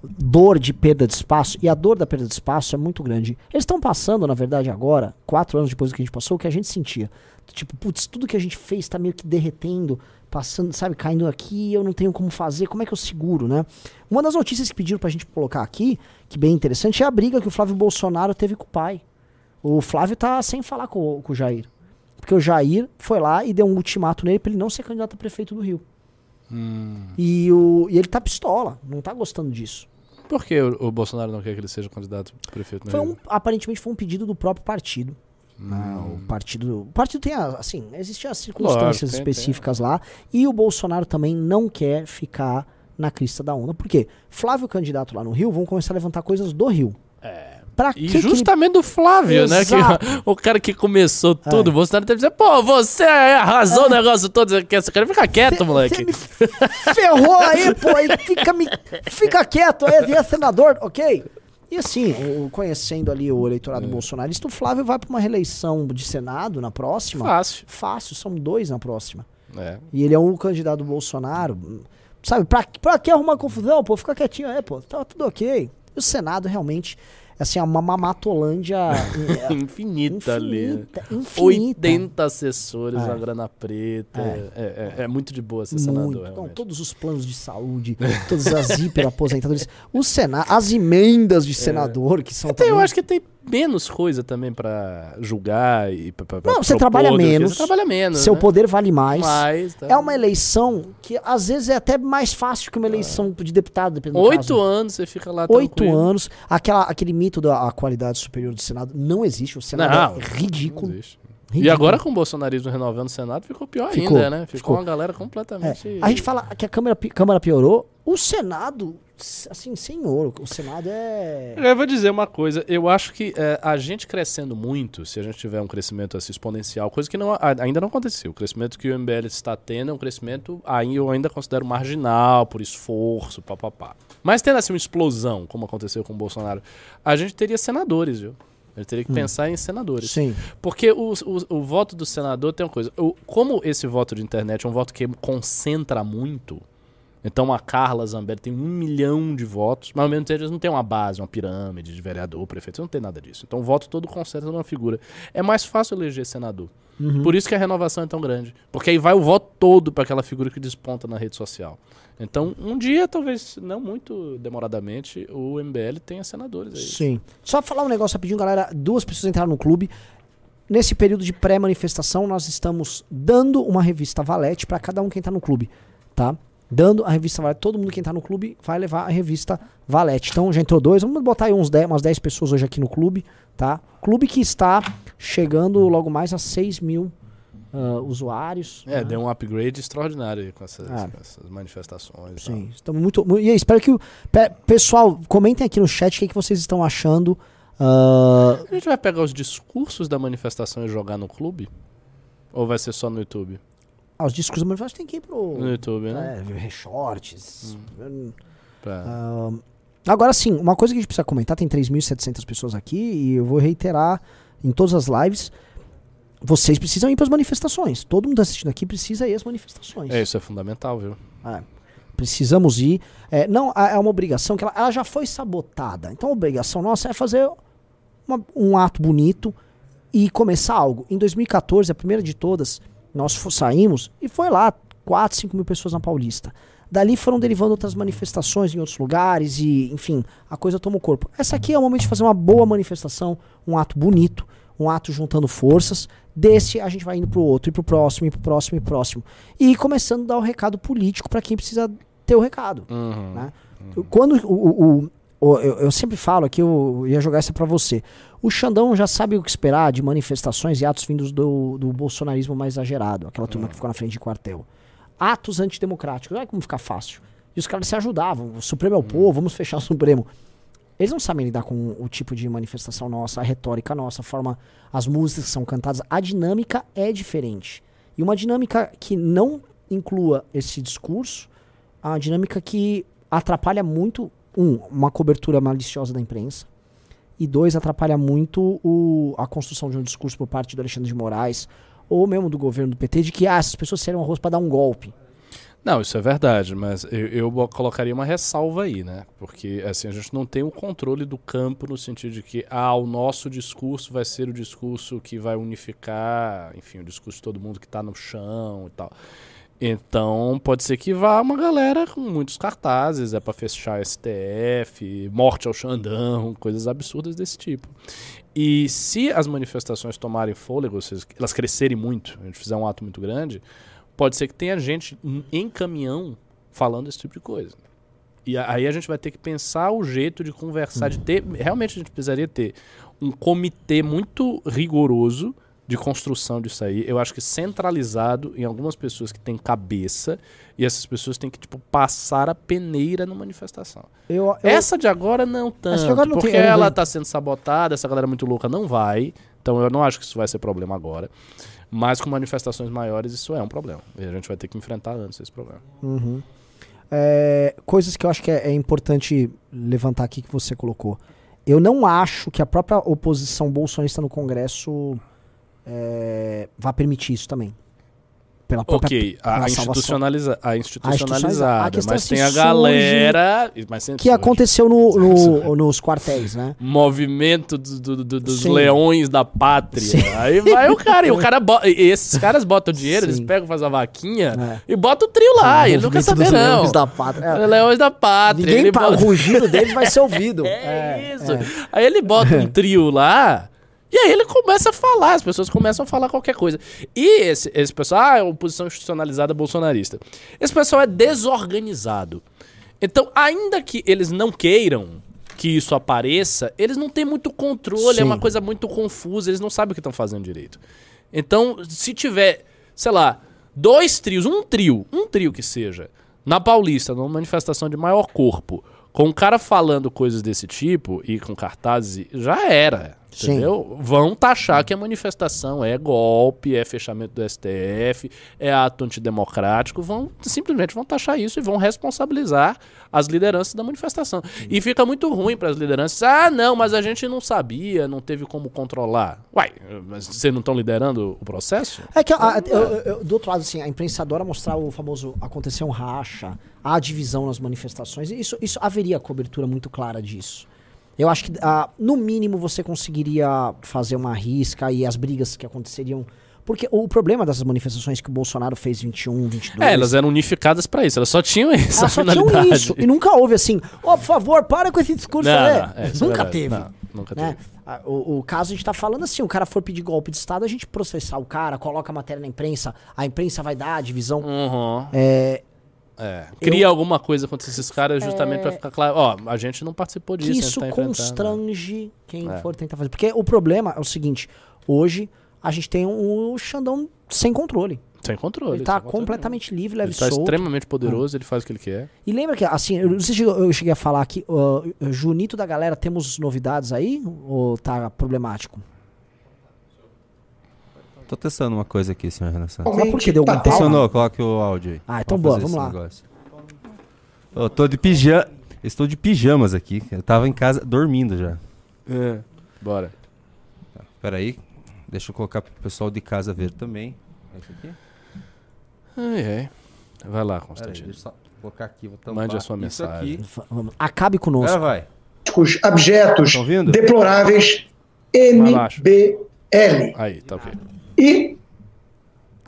dor de perda de espaço, e a dor da perda de espaço é muito grande. Eles estão passando, na verdade, agora, quatro anos depois do que a gente passou, o que a gente sentia. Tipo, putz, tudo que a gente fez tá meio que derretendo, passando, sabe, caindo aqui, eu não tenho como fazer, como é que eu seguro, né? Uma das notícias que pediram pra gente colocar aqui, que bem interessante, é a briga que o Flávio Bolsonaro teve com o pai. O Flávio tá sem falar com, o- com o Jair. Porque o Jair foi lá e deu um ultimato nele pra ele não ser candidato a prefeito do Rio. Hum. E, o, e ele tá pistola, não tá gostando disso. Por que o, o Bolsonaro não quer que ele seja candidato a prefeito Foi Rio? um, aparentemente foi um pedido do próprio partido. Né? O partido, o partido tem, a- assim, existem as circunstâncias tem, específicas lá. E o Bolsonaro também não quer ficar na crista da onda. Por quê? Flávio candidato lá no Rio vão começar a levantar coisas do Rio. É. Pra E que que ele- justamente do Flávio, né? Que, Exato. o cara que começou tudo, o Bolsonaro deve dizer, pô, você arrasou o negócio todo, você quer, você quer ficar quieto, Cê- moleque. cê ferrou aí, pô, aí fica, me, fica quieto aí, é senador, ok? E assim, o- conhecendo ali o eleitorado bolsonarista, o Flávio vai pra uma reeleição de Senado na próxima. Fácil. Fácil, são dois na próxima. É. E ele é um candidato do Bolsonaro. Sabe, pra, pra que arrumar confusão, pô? Fica quietinho aí, pô. Tá tudo ok. E o Senado realmente, assim, é uma mamatolândia é, Infinita, ali. infinita, infinita. 80 assessores, É. a grana preta. É. É, é- é muito de boa ser Muito. senador, realmente. todos os planos de saúde, todas as hiperaposentadorias. O Senado, as emendas de senador, que são Até É. eu também- acho que tem menos coisa também pra julgar e pra, pra, pra Não, você propor trabalha menos. Você trabalha menos. seu né? poder vale mais. Mais, tá. É uma eleição que às vezes é até mais fácil que uma eleição de deputado, Oito caso. anos você fica lá Oito tranquilo. anos. Aquela, aquele mito da qualidade superior do Senado não existe. O Senado Não, é ridículo. Não existe. E ridículo. agora com o bolsonarismo renovando o Senado ficou pior Ficou, ainda, né? Ficou, ficou. uma galera É, completamente... A gente fala que a Câmara, Câmara piorou, O Senado, assim, senhor, o Senado é. Eu vou dizer uma coisa, eu acho que é, a gente crescendo muito, se a gente tiver um crescimento assim, exponencial, coisa que não, ainda não aconteceu. O crescimento que o MBL está tendo é um crescimento aí eu ainda considero marginal, por esforço, papapá. Mas tendo assim uma explosão, como aconteceu com o Bolsonaro, a gente teria senadores, viu? A gente teria que hum. pensar em senadores. Sim. Porque o, o, o, voto do senador tem uma coisa. O, como esse voto de internet é um voto que concentra muito, então a Carla Zambelli tem um milhão de votos, mas ao mesmo tempo eles não têm uma base, uma pirâmide de vereador, prefeito, não tem nada disso. Então o voto todo concentra numa figura. É mais fácil eleger senador. Uhum. Por isso que a renovação é tão grande. Porque aí vai o voto todo para aquela figura que desponta na rede social. Então, um dia, talvez não muito demoradamente, o MBL tenha senadores aí. Sim. Só falar um negócio rapidinho, galera. Duas pessoas entraram no clube. Nesse período de pré-manifestação, nós estamos dando uma revista Valete para cada um que está no clube, tá? Dando a revista Valete. Todo mundo que entrar no clube vai levar a revista Valete. Então já entrou dois, vamos botar aí uns 10, umas 10 pessoas hoje aqui no clube, tá? Clube que está chegando logo mais a 6 mil uh, usuários. É, né? deu um upgrade extraordinário com essas, é. com essas manifestações. Sim, estamos muito, muito. E aí, espero que o. Pessoal, comentem aqui no chat o que, é que vocês estão achando. Uh... A gente vai pegar os discursos da manifestação e jogar no clube? Ou vai ser só no YouTube? Ah, os discos da manifestação tem que ir pro. No YouTube, né? É, shorts. Hum. Uh, agora sim, uma coisa que a gente precisa comentar: tem 3.700 pessoas aqui e eu vou reiterar em todas as lives. Vocês precisam ir para as manifestações. Todo mundo assistindo aqui precisa ir às manifestações. É, isso é fundamental, viu? É. Precisamos ir. É, não, é uma obrigação que ela, ela, já foi sabotada. Então a obrigação nossa é fazer uma, um ato bonito e começar algo. Em 2014, a primeira de todas, nós saímos e foi lá 4, 5 mil pessoas na Paulista. Dali foram derivando outras manifestações em outros lugares e, enfim, a coisa tomou corpo. Essa aqui é o momento de fazer uma boa manifestação, um ato bonito, um ato juntando forças. Desse a gente vai indo pro outro, e pro próximo, e pro próximo, e pro próximo. E começando a dar o recado político para quem precisa ter o recado. Uhum, né? uhum. Quando o, o, o eu, eu, sempre falo aqui, eu ia jogar essa para você. O Xandão já sabe o que esperar de manifestações e atos vindos do, do bolsonarismo mais exagerado, aquela turma que ficou na frente de quartel. Atos antidemocráticos, olha como fica fácil. E os caras se ajudavam. O Supremo é o povo, vamos fechar o Supremo. Eles não sabem lidar com o tipo de manifestação nossa, a retórica nossa, a forma, as músicas que são cantadas. A dinâmica é diferente. E uma dinâmica que não inclua esse discurso, a dinâmica que atrapalha muito, um, uma cobertura maliciosa da imprensa, e dois, atrapalha muito o, a construção de um discurso por parte do Alexandre de Moraes ou mesmo do governo do PT de que ah, essas pessoas seriam arroz para dar um golpe. Não, isso é verdade, mas eu, eu, colocaria uma ressalva aí, né? Porque assim, a gente não tem o controle do campo no sentido de que ah, o nosso discurso vai ser o discurso que vai unificar, enfim, o discurso de todo mundo que está no chão e tal. Então, pode ser que vá uma galera com muitos cartazes, é para fechar STF, morte ao Xandão, coisas absurdas desse tipo. E se as manifestações tomarem fôlego, elas crescerem muito, a gente fizer um ato muito grande, pode ser que tenha gente em caminhão falando esse tipo de coisa. E aí a gente vai ter que pensar o jeito de conversar, de ter. Realmente a gente precisaria ter um comitê muito rigoroso de construção disso aí, eu acho que centralizado em algumas pessoas que têm cabeça e essas pessoas têm que tipo passar a peneira na manifestação. Eu, eu... Essa de agora não tanto, agora não porque tem, ela está sendo sabotada, essa galera muito louca não vai. Então eu não acho que isso vai ser problema agora. Mas com manifestações maiores isso é um problema. E a gente vai ter que enfrentar antes esse problema. Uhum. É, coisas que eu acho que é, é importante levantar aqui que você colocou. Eu não acho que a própria oposição bolsonarista no Congresso é, vá permitir isso também. Pela própria ok, a, institucionaliza, a institucionalizada, a mas tem a galera. Mas que aconteceu no, no, nos quartéis, né? Movimento do, do, do, dos leões da pátria. Sim. Aí vai o cara, e o cara bota, esses caras botam dinheiro, Sim. eles pegam, fazem a vaquinha é. e botam o trio lá. e ele não quer saber, não. Leões da pátria. É. Leões da pátria. Ninguém bota... O rugido deles vai ser ouvido. É, é isso. É. Aí ele bota um trio lá. E aí ele começa a falar, as pessoas começam a falar qualquer coisa. E esse, esse pessoal, ah, é oposição institucionalizada bolsonarista. Esse pessoal é desorganizado. Então, ainda que eles não queiram que isso apareça, eles não têm muito controle, Sim. é uma coisa muito confusa, eles não sabem o que estão fazendo direito. Então, se tiver, sei lá, dois trios, um trio, um trio que seja, na Paulista, numa manifestação de maior corpo, com um cara falando coisas desse tipo e com cartazes, já era. Sim. Entendeu? Vão taxar que a manifestação é golpe, é fechamento do STF, é ato antidemocrático, vão simplesmente vão taxar isso e vão responsabilizar as lideranças da manifestação. E fica muito ruim para as lideranças. Ah, não, mas a gente não sabia, não teve como controlar. Uai, mas vocês não estão liderando o processo? É que, a- eu- eu- eu- do outro lado, assim, a imprensa adora mostrar o famoso aconteceu um racha, a divisão nas manifestações. Isso, isso haveria cobertura muito clara disso. Eu acho que, ah, no mínimo, você conseguiria fazer uma risca e as brigas que aconteceriam. Porque o problema dessas manifestações que o Bolsonaro fez 21, 22. É, elas eram unificadas para isso, elas só tinham essa elas só tinham isso. E nunca houve assim, ó, por favor, para com esse discurso Não, aí. não, é, isso é nunca teve. Não, nunca né? teve. Ah, O, o caso a gente tá falando assim, o cara for pedir golpe de Estado, a gente processar o cara, coloca a matéria na imprensa, a imprensa vai dar a divisão. Uhum. É, É, cria alguma coisa contra esses caras justamente pra ficar claro. Ó, a gente não participou que disso. a isso tá constrange quem É. for tentar fazer. Porque o problema é o seguinte, hoje a gente tem um Xandão sem controle. Sem controle. Ele tá sem controle completamente livre, leve Ele tá solto. extremamente poderoso, ele faz o que ele quer. E lembra que, assim, eu não sei se eu cheguei a falar aqui, ó, Junito da galera, temos novidades aí? Ou tá problemático? Tô testando uma coisa aqui, senhor Renan Santos. Mas por que deu algum pau? Funcionou, coloque o áudio aí. Ah, então Vamos boa, vamos esse lá. negócio. Eu tô de pijama. Estou de pijamas aqui. Eu tava em casa dormindo já. Bora. Pera aí. Deixa eu colocar pro pessoal de casa ver também. É isso aqui? Ai, ai. Vai lá, Pera aí, Constantino. deixa eu só colocar aqui. Vou tampar Mande a sua isso mensagem. Vamos, acabe conosco. Agora vai. abjetos, Tão ouvindo? deploráveis. MBL. Aí, tá ok. E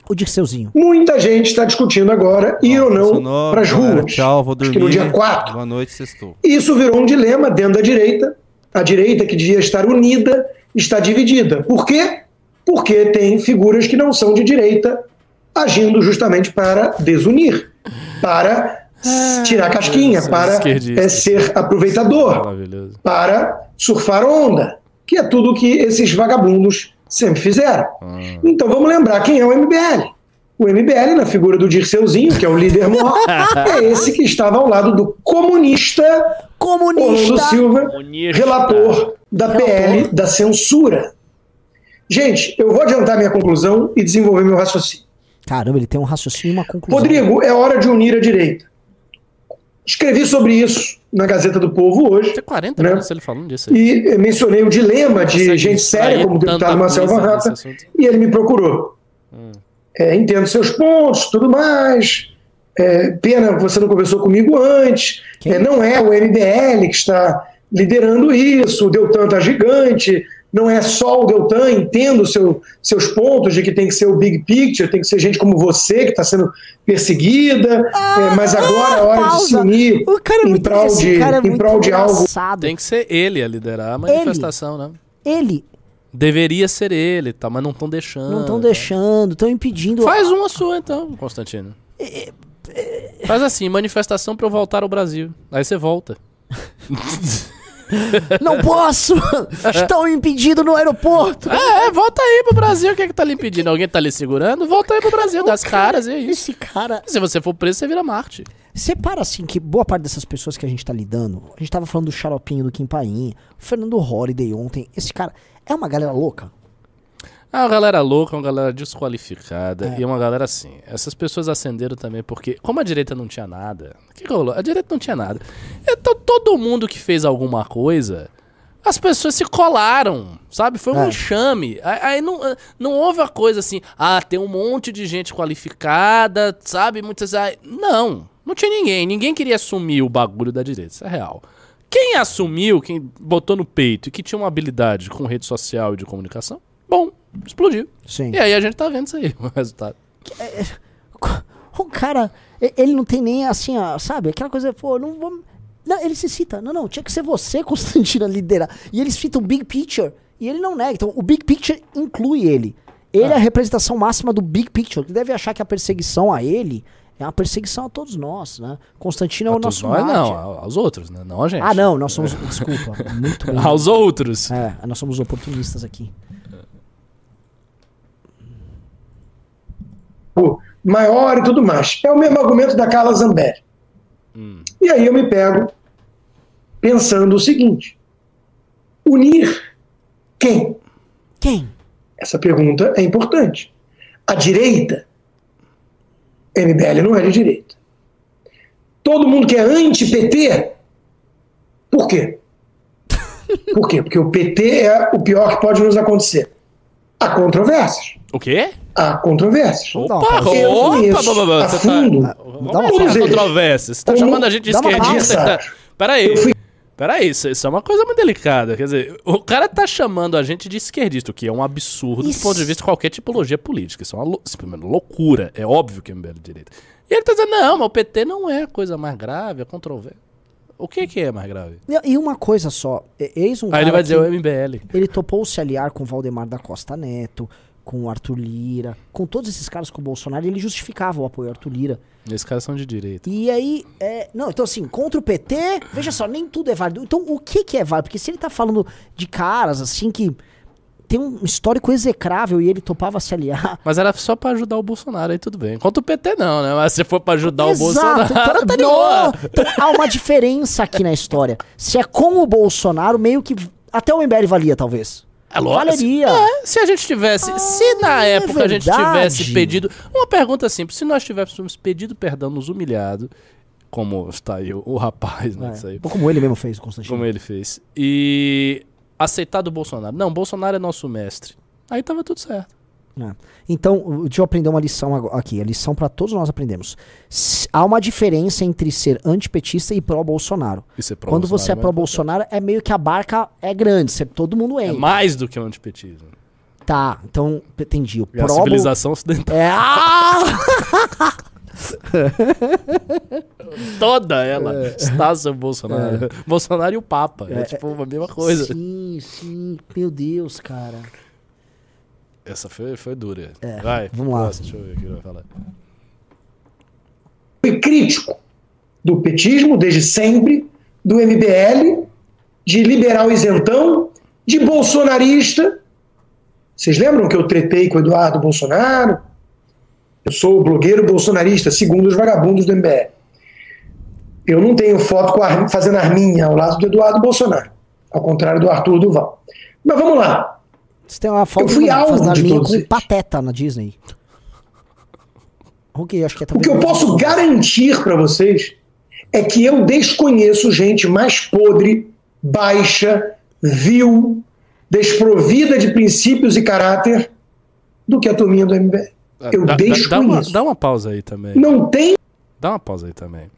O Dirceuzinho. muita gente está discutindo agora ir ou não para as galera, ruas. Tchau, vou Acho dormir. que no dia 4. Boa noite, sextou. E isso virou um dilema dentro da direita. A direita, que devia estar unida, está dividida. Por quê? Porque tem figuras que não são de direita agindo justamente para desunir, para tirar casquinha, Deus, para é, ser aproveitador. Para surfar onda, que é tudo que esses vagabundos sempre fizeram. Ah. Então vamos lembrar quem é o MBL. O MBL, na figura do Dirceuzinho, que é o líder maior, é esse que estava ao lado do comunista Orlando Comunista! Silva, Comunista. relator da PL da censura. Gente, eu vou adiantar minha conclusão e desenvolver meu raciocínio. Caramba, ele tem um raciocínio e uma conclusão. Rodrigo, é hora de unir a direita. Escrevi sobre isso na Gazeta do Povo hoje. Tem 40 Né? minutos ele falando disso aí. E mencionei o dilema de gente séria, como o deputado Marcelo Van assunto. e ele me procurou. Hum. É, entendo seus pontos, tudo mais. É, pena você não conversou comigo antes. É, não é o MBL que está liderando isso, o Deltan está gigante. Não é só o Deltan, entendo seu, seus pontos de que tem que ser o big picture, tem que ser gente como você que está sendo perseguida, é, mas agora é hora de se pausa. unir O cara é em muito, prol esse de, cara é em muito prol de algo engraçado. Tem que ser ele a liderar a manifestação, né? Ele, Deveria ser ele, tá? Mas não estão deixando. não estão deixando, estão impedindo. Faz uma sua então, Constantino. Faz assim, manifestação pra eu voltar ao Brasil. Aí você volta. Não posso! Estão impedidos no aeroporto! É, é, volta aí pro Brasil. O que é que tá lhe impedindo? Alguém tá lhe segurando? Volta aí pro Brasil, das caras, e é isso. Esse cara. Se você for preso, você vira Marte. Separa assim que boa parte dessas pessoas que a gente tá lidando. A gente tava falando do xaropinho do Kim Paim, o Fernando Holiday ontem. Esse cara é uma galera louca. É uma galera louca, uma galera desqualificada É. e uma galera assim. Essas pessoas acenderam também porque, como a direita não tinha nada, o que rolou? A direita não tinha nada. Então todo mundo que fez alguma coisa, as pessoas se colaram, sabe? Foi um É. enxame. Aí, não, não houve a coisa assim, ah, tem um monte de gente qualificada, sabe? Muitas. aí- Não, não tinha ninguém. Ninguém queria assumir o bagulho da direita, isso é real. Quem assumiu, quem botou no peito e que tinha uma habilidade com rede social e de comunicação, bom, explodiu. Sim. E aí a gente tá vendo isso aí, o resultado. O cara, ele não tem nem assim, ó, sabe? Aquela coisa, pô, não vou. Não, ele se cita. Não, não, tinha que ser você, Constantino, a liderar. E eles citam o Big Picture. E ele não nega. Então, o Big Picture inclui ele. Ele é a representação máxima do Big Picture. Ele deve achar que a perseguição a ele é uma perseguição a todos nós, né? Constantino é o nosso nós, mártir. não, aos outros, né? Não a gente. Ah, não, nós somos. Desculpa, muito bem. Aos outros. É, nós somos oportunistas aqui. Maior e tudo mais. É o mesmo argumento da Carla Zambelli. E aí eu me pego pensando o seguinte: unir quem? Quem? Essa pergunta é importante. A direita, MBL não é de direita. Todo mundo que é anti-PT, por quê? Por quê? Porque o PT é o pior que pode nos acontecer. Há controvérsias. O quê? Há controvérsias. Opa. Eu opa, conheço opa, opa, a você fundo tá... Vamos uma lá, pausa. controvérsia. Você tá chamando a gente de esquerdista? Tá... Peraí. Eu fui- Peraí, isso, isso é uma coisa muito delicada. Quer dizer, o cara tá chamando a gente de esquerdista, o que é um absurdo Isso. do ponto de vista de qualquer tipologia política. Isso é uma loucura. É óbvio que é MBL de direita. E ele tá dizendo, não, mas o PT não é a coisa mais grave, é controvérsia. O que que é mais grave? E- uma coisa só, eis um Aí cara ele vai dizer que- o MBL. Ele topou se aliar com o Valdemar da Costa Neto, com o Arthur Lira, com todos esses caras com o Bolsonaro, ele justificava o apoio ao Arthur Lira. Esses caras são de direita. E aí, é, não, então assim, contra o PT, veja só, nem tudo é válido. Então, o que que é válido? Porque se ele tá falando de caras, assim, que tem um histórico execrável e ele topava se aliar... Mas era só pra ajudar o Bolsonaro, aí tudo bem. Contra o PT não, né? Mas se for pra ajudar o Exato, Bolsonaro, então, tá não, boa. então há uma diferença aqui na história. Se é com o Bolsonaro, meio que até o MBL valia, talvez. É lógico. Valeria. É, se a gente tivesse. se na é época a gente tivesse pedido. Uma pergunta simples: se nós tivéssemos pedido perdão, nos humilhado, como está aí o, o rapaz, né? É. Ou como ele mesmo fez, Constantino. como ele fez. E aceitado o Bolsonaro. Não, Bolsonaro é nosso mestre. Aí tava tudo certo. É. Então, o- deixa eu aprender uma lição aqui. A lição pra todos nós aprendemos. Há uma diferença entre ser antipetista e pró-Bolsonaro. É Quando você é pró-Bolsonaro, é meio que a barca é grande, você- todo mundo É entra. mais do que o antipetismo. Tá, então, entendi. O É a pró civilização ocidental. É, ah! Toda ela está sobre Bolsonaro. Bolsonaro e o Papa. É, tipo a mesma coisa. Sim, sim. Meu Deus, cara. Essa foi, foi dura. Vai, vamos lá. próximo, Deixa eu ver o que ele vai falar. fui crítico do petismo desde sempre, do MBL, de liberal isentão, de bolsonarista. Vocês lembram que eu tretei com o Eduardo Bolsonaro? Eu sou blogueiro bolsonarista, segundo os vagabundos do MBL. Eu não tenho foto com a fazendo arminha ao lado do Eduardo Bolsonaro, ao contrário do Arthur Duval. Mas vamos lá. Você tem uma foto Eu fui alvo fazendo de todos com eles. pateta na Disney. Ok, acho que é O que eu posso garantir para vocês é que eu desconheço gente mais podre, baixa, vil, desprovida de princípios e caráter do que a turminha do MBL. Eu dá, dá- dá, uma, desconheço. dá uma pausa aí também. Não tem Dá uma pausa aí também.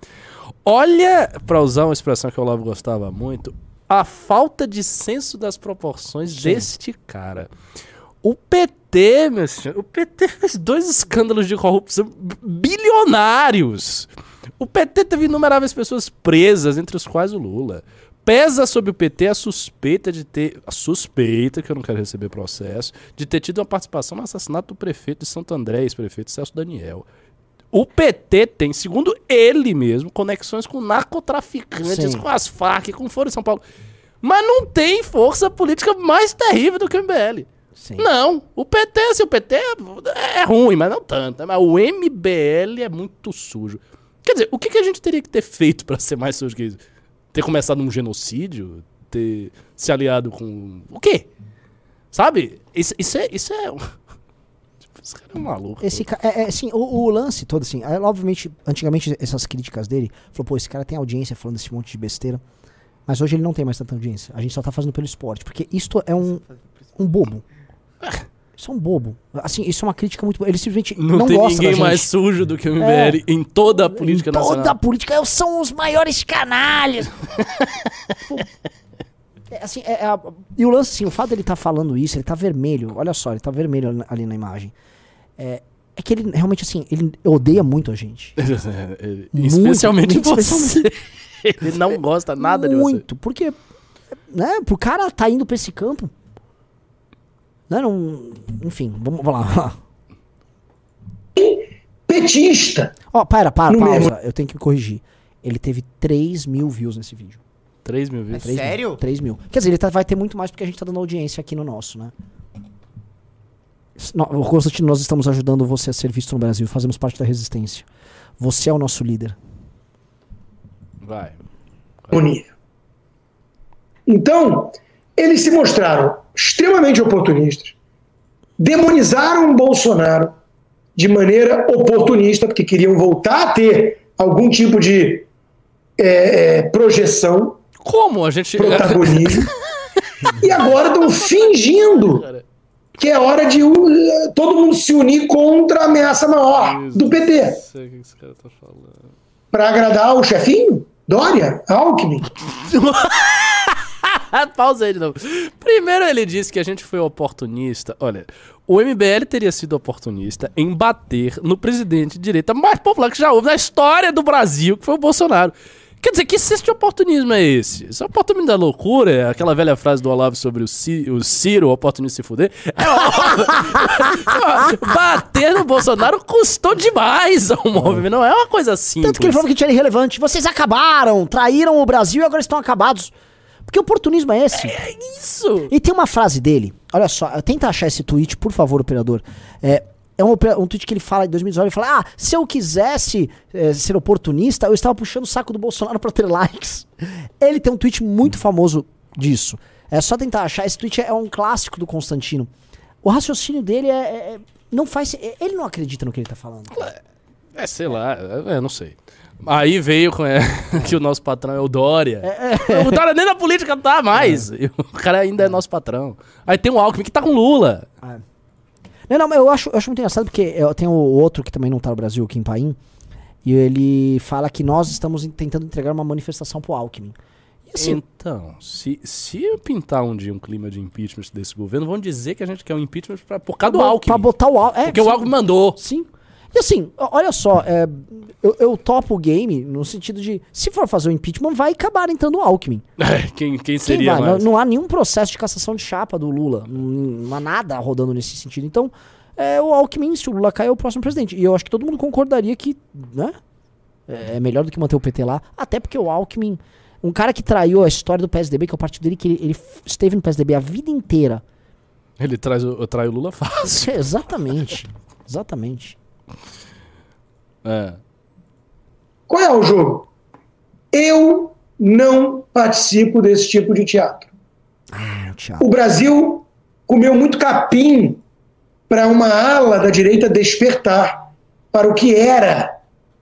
Olha, pra usar uma expressão que o Olavo gostava muito, a falta de senso das proporções deste cara. O PT, meu senhor, o PT fez dois escândalos de corrupção bilionários. O PT teve inumeráveis pessoas presas, entre os quais o Lula. Pesa sobre o PT a suspeita de ter. A suspeita, que eu não quero receber processo, de ter tido uma participação no assassinato do prefeito de Santo André, ex-prefeito Celso Daniel. O PT tem, segundo ele mesmo, conexões com narcotraficantes, Sim. com as Farc, com Foro de São Paulo. Mas não tem força política mais terrível do que o MBL. Sim. Não. O PT, assim, o PT é, é ruim, mas não tanto. né? Mas o MBL é muito sujo. Quer dizer, o que, que a gente teria que ter feito pra ser mais sujo que isso? Ter começado um genocídio? Ter se aliado com. O quê? Sabe? Isso, isso é. Isso é. Esse cara é um maluco. Esse ca- é, é, assim, o, o lance todo, assim, é, obviamente, antigamente essas críticas dele, falou, pô, esse cara tem audiência falando esse monte de besteira, mas hoje ele não tem mais tanta audiência. A gente só tá fazendo pelo esporte, porque isto é um, um bobo. Isso é um bobo. Assim, isso é uma crítica muito boa. Ele simplesmente Não, não, tem gosta ninguém mais sujo do que o MBL em toda a política Em toda nacional. a política, eu são os maiores canalhas. É, assim, é- é e o lance, assim, o fato dele estar falando isso, ele tá vermelho. Olha só, ele tá vermelho ali na imagem. É, é que ele realmente, assim, ele odeia muito a gente. Ele- Muito, especialmente muito você. especialmente. Ele não gosta nada de você. muito, porque, né, pro cara tá indo pra esse campo. Né, não, enfim, vamos, vamos lá. petista. Ó, para, para, No pausa. mesmo. Eu tenho que me corrigir. Ele teve 3 mil views nesse vídeo. 3 mil vezes. 3 Sério? Mil, 3 mil. Quer dizer, ele tá- vai ter muito mais porque a gente tá dando audiência aqui no nosso, né? Ô, Constantino, nós estamos ajudando você a ser visto no Brasil. Fazemos parte da resistência. Você é o nosso líder. Vai. nível. Então, eles se mostraram extremamente oportunistas, demonizaram o Bolsonaro de maneira oportunista, porque queriam voltar a ter algum tipo de é, é, projeção, Como a gente. protagonismo, e agora estão fingindo Cara, que é hora de uh, todo mundo se unir contra a ameaça maior do PT. Não sei o que esse cara tá falando. Para agradar o chefinho? Dória? Alckmin? Pausa aí de novo. Primeiro ele disse que a gente foi oportunista. Olha, o MBL teria sido oportunista em bater no presidente de direita mais popular que já houve na história do Brasil, que foi o Bolsonaro. Quer dizer, que senso de oportunismo é esse? Esse é o oportunismo da loucura? É aquela velha frase do Olavo sobre o, Ci, o Ciro, o oportunista se fuder? É óbvio. Bater no Bolsonaro custou demais ao movimento. Não é uma coisa simples. Tanto que ele falou que tinha irrelevante. Vocês acabaram, traíram o Brasil e agora estão acabados. Porque oportunismo é esse. É isso. E tem uma frase dele, olha só, tenta achar esse tweet, por favor, operador. É, é um, um tweet que ele fala em 2019, ele fala, ah, se eu quisesse é, ser oportunista, eu estava puxando o saco do Bolsonaro pra ter likes. Ele tem um tweet muito famoso disso. É só tentar achar, esse tweet é um clássico do Constantino. O raciocínio dele é... é- é- não faz... é- Ele não acredita no que ele tá falando. É, sei lá, é, é, não sei. Aí veio com é, que o nosso patrão é o Dória. O Dória nem na política tá mais. E o cara ainda é nosso patrão. Aí tem o Alckmin que tá com Lula. Não, não, mas eu acho, eu acho muito engraçado porque eu tenho o outro que também não tá no Brasil, o Kim Paim, e ele fala que nós estamos tentando entregar uma manifestação pro Alckmin. E assim, Então, se, se eu pintar um dia um clima de impeachment desse governo, vão dizer que a gente quer um impeachment pra, por causa do pra Alckmin. botar o Alckmin. É, porque o sim. Alckmin mandou. Sim. E assim, olha só, é, eu, eu topo o game no sentido de, se for fazer o impeachment, vai acabar entrando o Alckmin. quem, quem Quem seria vai? Não, não há nenhum processo de cassação de chapa do Lula. Não, há nada rodando nesse sentido. Então, é, o Alckmin, se o Lula cair, é o próximo presidente. E eu acho que todo mundo concordaria que, né? É é melhor do que manter o PT lá. Até porque o Alckmin, um cara que traiu a história do PSDB, que é o partido dele, que ele, ele esteve no PSDB a vida inteira. Ele traz o, trai o Lula fácil. Exatamente. Exatamente. É. Qual é o jogo? Eu não participo desse tipo de teatro. Ah, Thiago. O Brasil comeu muito capim para uma ala da direita despertar para o que era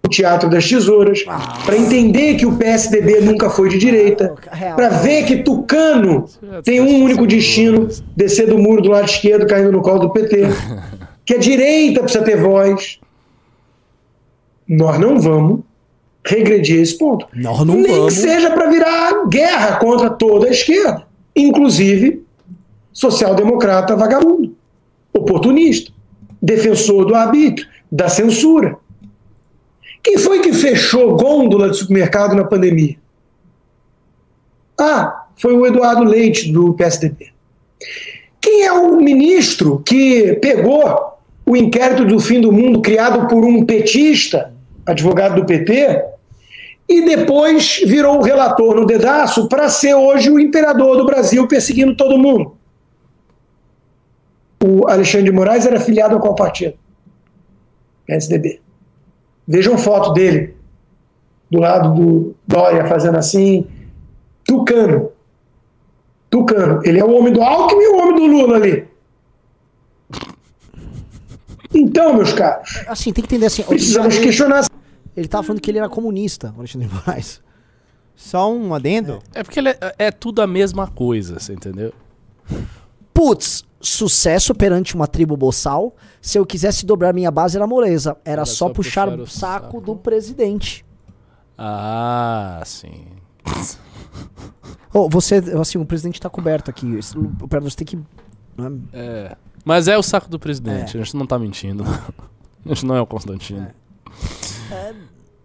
o Teatro das Tesouras, para entender que o PSDB nunca foi de direita, Real. para ver que Tucano tem um único destino, descer do muro do lado esquerdo, caindo no colo do PT, que a direita precisa ter voz. Nós não vamos regredir a esse ponto. Nós não Nem vamos. que seja para virar guerra contra toda a esquerda, inclusive social-democrata vagabundo, oportunista, defensor do arbítrio, da censura. Quem foi que fechou gôndola de supermercado na pandemia? Ah, foi o Eduardo Leite, do PSDB. Quem é o ministro que pegou o inquérito do fim do mundo criado por um petista, advogado do PT, e depois virou o relator no dedaço para ser hoje o imperador do Brasil perseguindo todo mundo? O Alexandre de Moraes era filiado a qual partido? PSDB. Vejam foto dele do lado do Dória fazendo assim. Tucano. Tucano. Ele é o homem do Alckmin e o homem do Lula ali. Então, meus caros, Assim, tem que entender assim. precisamos ele, questionar. ele tava falando que ele era comunista, Alexandre de Moraes. Só um adendo. É porque ele é, é tudo a mesma coisa, você entendeu? Putz, sucesso perante uma tribo boçal. Se eu quisesse dobrar minha base, era moleza. Era, só, puxar, o saco, do presidente. Ah, sim. Ô, você, assim, o presidente tá coberto aqui. Você tem que. né? É. Mas é o saco do presidente, a gente não tá mentindo. A gente não é o Constantino.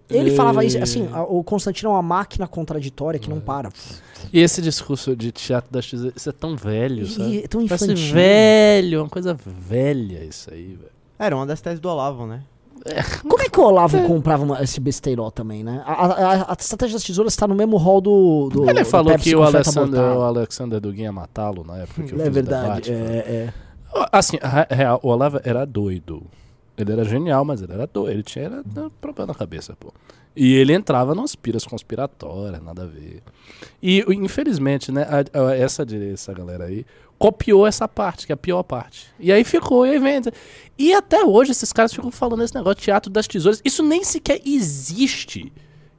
Ele E- falava isso, assim, a- o Constantino é uma máquina contraditória que não para. E esse discurso de teatro das tesouras, isso é tão velho, sabe? E, é tão Parece infantil. velho, uma coisa velha isso aí, velho. Era uma das teses do Olavo, né? Como é que o Olavo comprava uma- esse besteirol também, né? A, a- a- estratégia das tesouras tá no mesmo hall do. do Ele do falou que o Alexander, o Alexander Dugin ia matá-lo na época que eu É verdade. debate. é, é. Assim, real, o Olavo era doido. Ele era genial, mas ele era doido. Ele tinha era, problema na cabeça, pô. E ele entrava nas piras conspiratórias, nada a ver. E, infelizmente, né, a- a- essa, essa galera aí copiou essa parte, que é a pior parte. E aí ficou, e aí vem. E até hoje esses caras ficam falando esse negócio, teatro das tesouras. Isso nem sequer existe.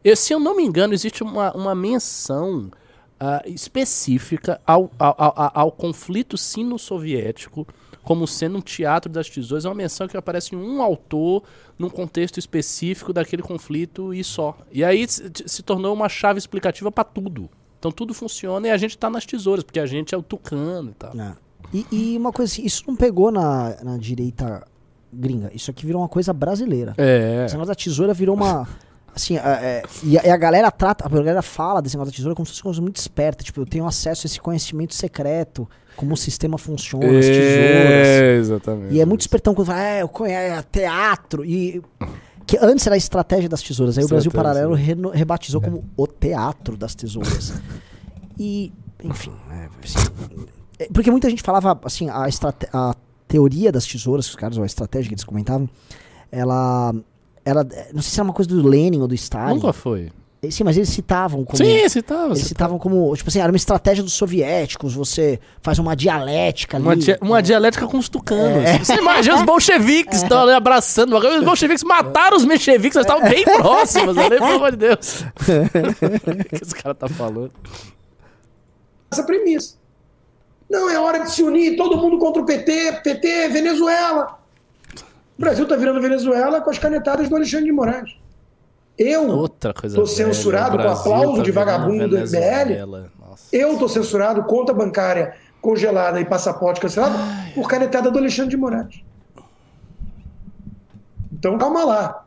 Eu- se eu não me engano, existe uma, uma menção ah, específica ao, ao, ao, ao conflito sino-soviético como sendo um teatro das tesouras. É uma menção que aparece em um autor num contexto específico daquele conflito e só. E aí se, tornou uma chave explicativa para tudo. Então tudo funciona e a gente tá nas tesouras, porque a gente é o tucano e tal. É. E, e uma coisa assim, isso não pegou na, na direita gringa. Isso aqui virou uma coisa brasileira. É. Esse negócio da tesoura virou uma. Assim, é, é, e, a, e a galera trata, a galera fala desse negócio da tesoura como se fosse uma coisa muito esperta. Tipo, eu tenho acesso a esse conhecimento secreto, como o sistema funciona, as tesouras. É, exatamente. E é muito espertão quando fala, é, eu conheço teatro. E. Que antes era a estratégia das tesouras. Aí o Brasil. Paralelo reno- rebatizou como o teatro das tesouras. E, enfim, é, assim, é, porque muita gente falava, assim, a, a teoria das tesouras, os caras, ou a estratégia que eles comentavam, ela. Era, não sei se era uma coisa do Lenin ou do Stalin. Nunca foi. Sim, mas eles citavam como. Sim, você tava. Eles citavam como, tipo assim, era uma estratégia dos soviéticos, você faz uma dialética ali. Uma, dia- uma dialética com os tucanos. Você imagina os bolcheviques estão ali abraçando. Os bolcheviques mataram os mencheviques, eles estavam bem próximos ali, pelo amor de Deus. O que esse cara tá falando? essa premissa. Não, é hora de se unir, todo mundo contra o PT, PT, Venezuela. O Brasil está virando Venezuela com as canetadas do Alexandre de Moraes. Eu. Tô censurado velha, com aplauso tá de vagabundo do MBL. Eu estou censurado, conta bancária congelada e passaporte cancelado por canetada do Alexandre de Moraes. Então calma lá.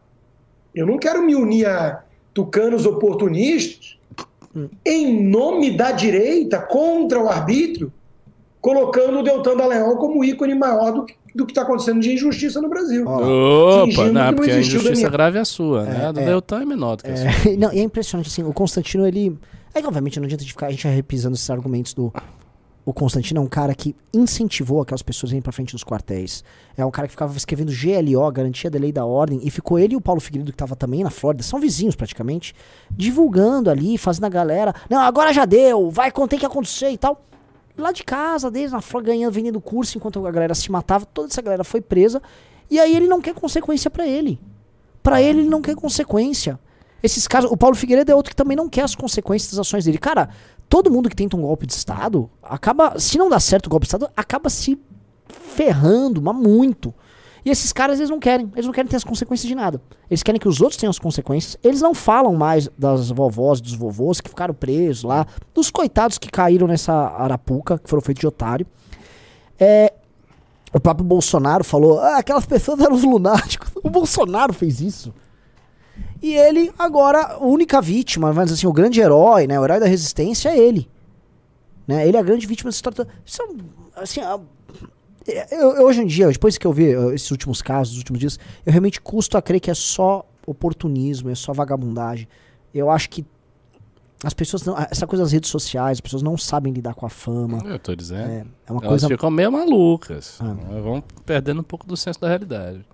Eu não quero me unir a tucanos oportunistas em nome da direita contra o arbítrio, colocando o Deltan Dallagnol como ícone maior do que do que está acontecendo de injustiça no Brasil. Opa, Fingindo não, não porque a injustiça grave é a sua, né? A do Deltan é menor do que a sua. É, não, e é impressionante, assim, o Constantino, ele. É que, obviamente, não adianta de ficar a gente repisando esses argumentos do. O Constantino é um cara que incentivou aquelas pessoas a irem pra frente dos quartéis. É um cara que ficava escrevendo GLO, Garantia da Lei da Ordem, e ficou ele e o Paulo Figueiredo, que tava também na Flórida, são vizinhos praticamente, divulgando ali, fazendo a galera. Não, agora já deu, vai, contém que acontecer e tal. Lá de casa deles, na Flórida, ganhando, vendendo curso, enquanto a galera se matava, toda essa galera foi presa. E aí ele não quer consequência pra ele. Pra ele, ele não quer consequência. Esses caras, o Paulo Figueiredo é outro que também não quer as consequências das ações dele. Cara, todo mundo que tenta um golpe de Estado, acaba, se não dá certo o golpe de Estado, acaba se ferrando, mas muito. E esses caras, eles não querem. Eles não querem ter as consequências de nada. Eles querem que os outros tenham as consequências. Eles não falam mais das vovós, dos vovôs que ficaram presos lá, dos coitados que caíram nessa arapuca, que foram feitos de otário. É, o próprio Bolsonaro falou: ah, aquelas pessoas eram os lunáticos. O Bolsonaro fez isso. E ele, agora, a única vítima, dizer assim, o grande herói, né? O herói da resistência é ele. Né? Ele é a grande vítima dessa história. Isso, é, assim, a- eu, eu, hoje em dia, depois que eu vi uh, esses últimos casos, os últimos dias, eu realmente custo a crer que é só oportunismo, é só vagabundagem. Eu acho que as pessoas não. Essa coisa das redes sociais, as pessoas não sabem lidar com a fama. Eu tô dizendo. É, é uma Elas coisa. ficam meio malucas. Ah. Vão perdendo um pouco do senso da realidade.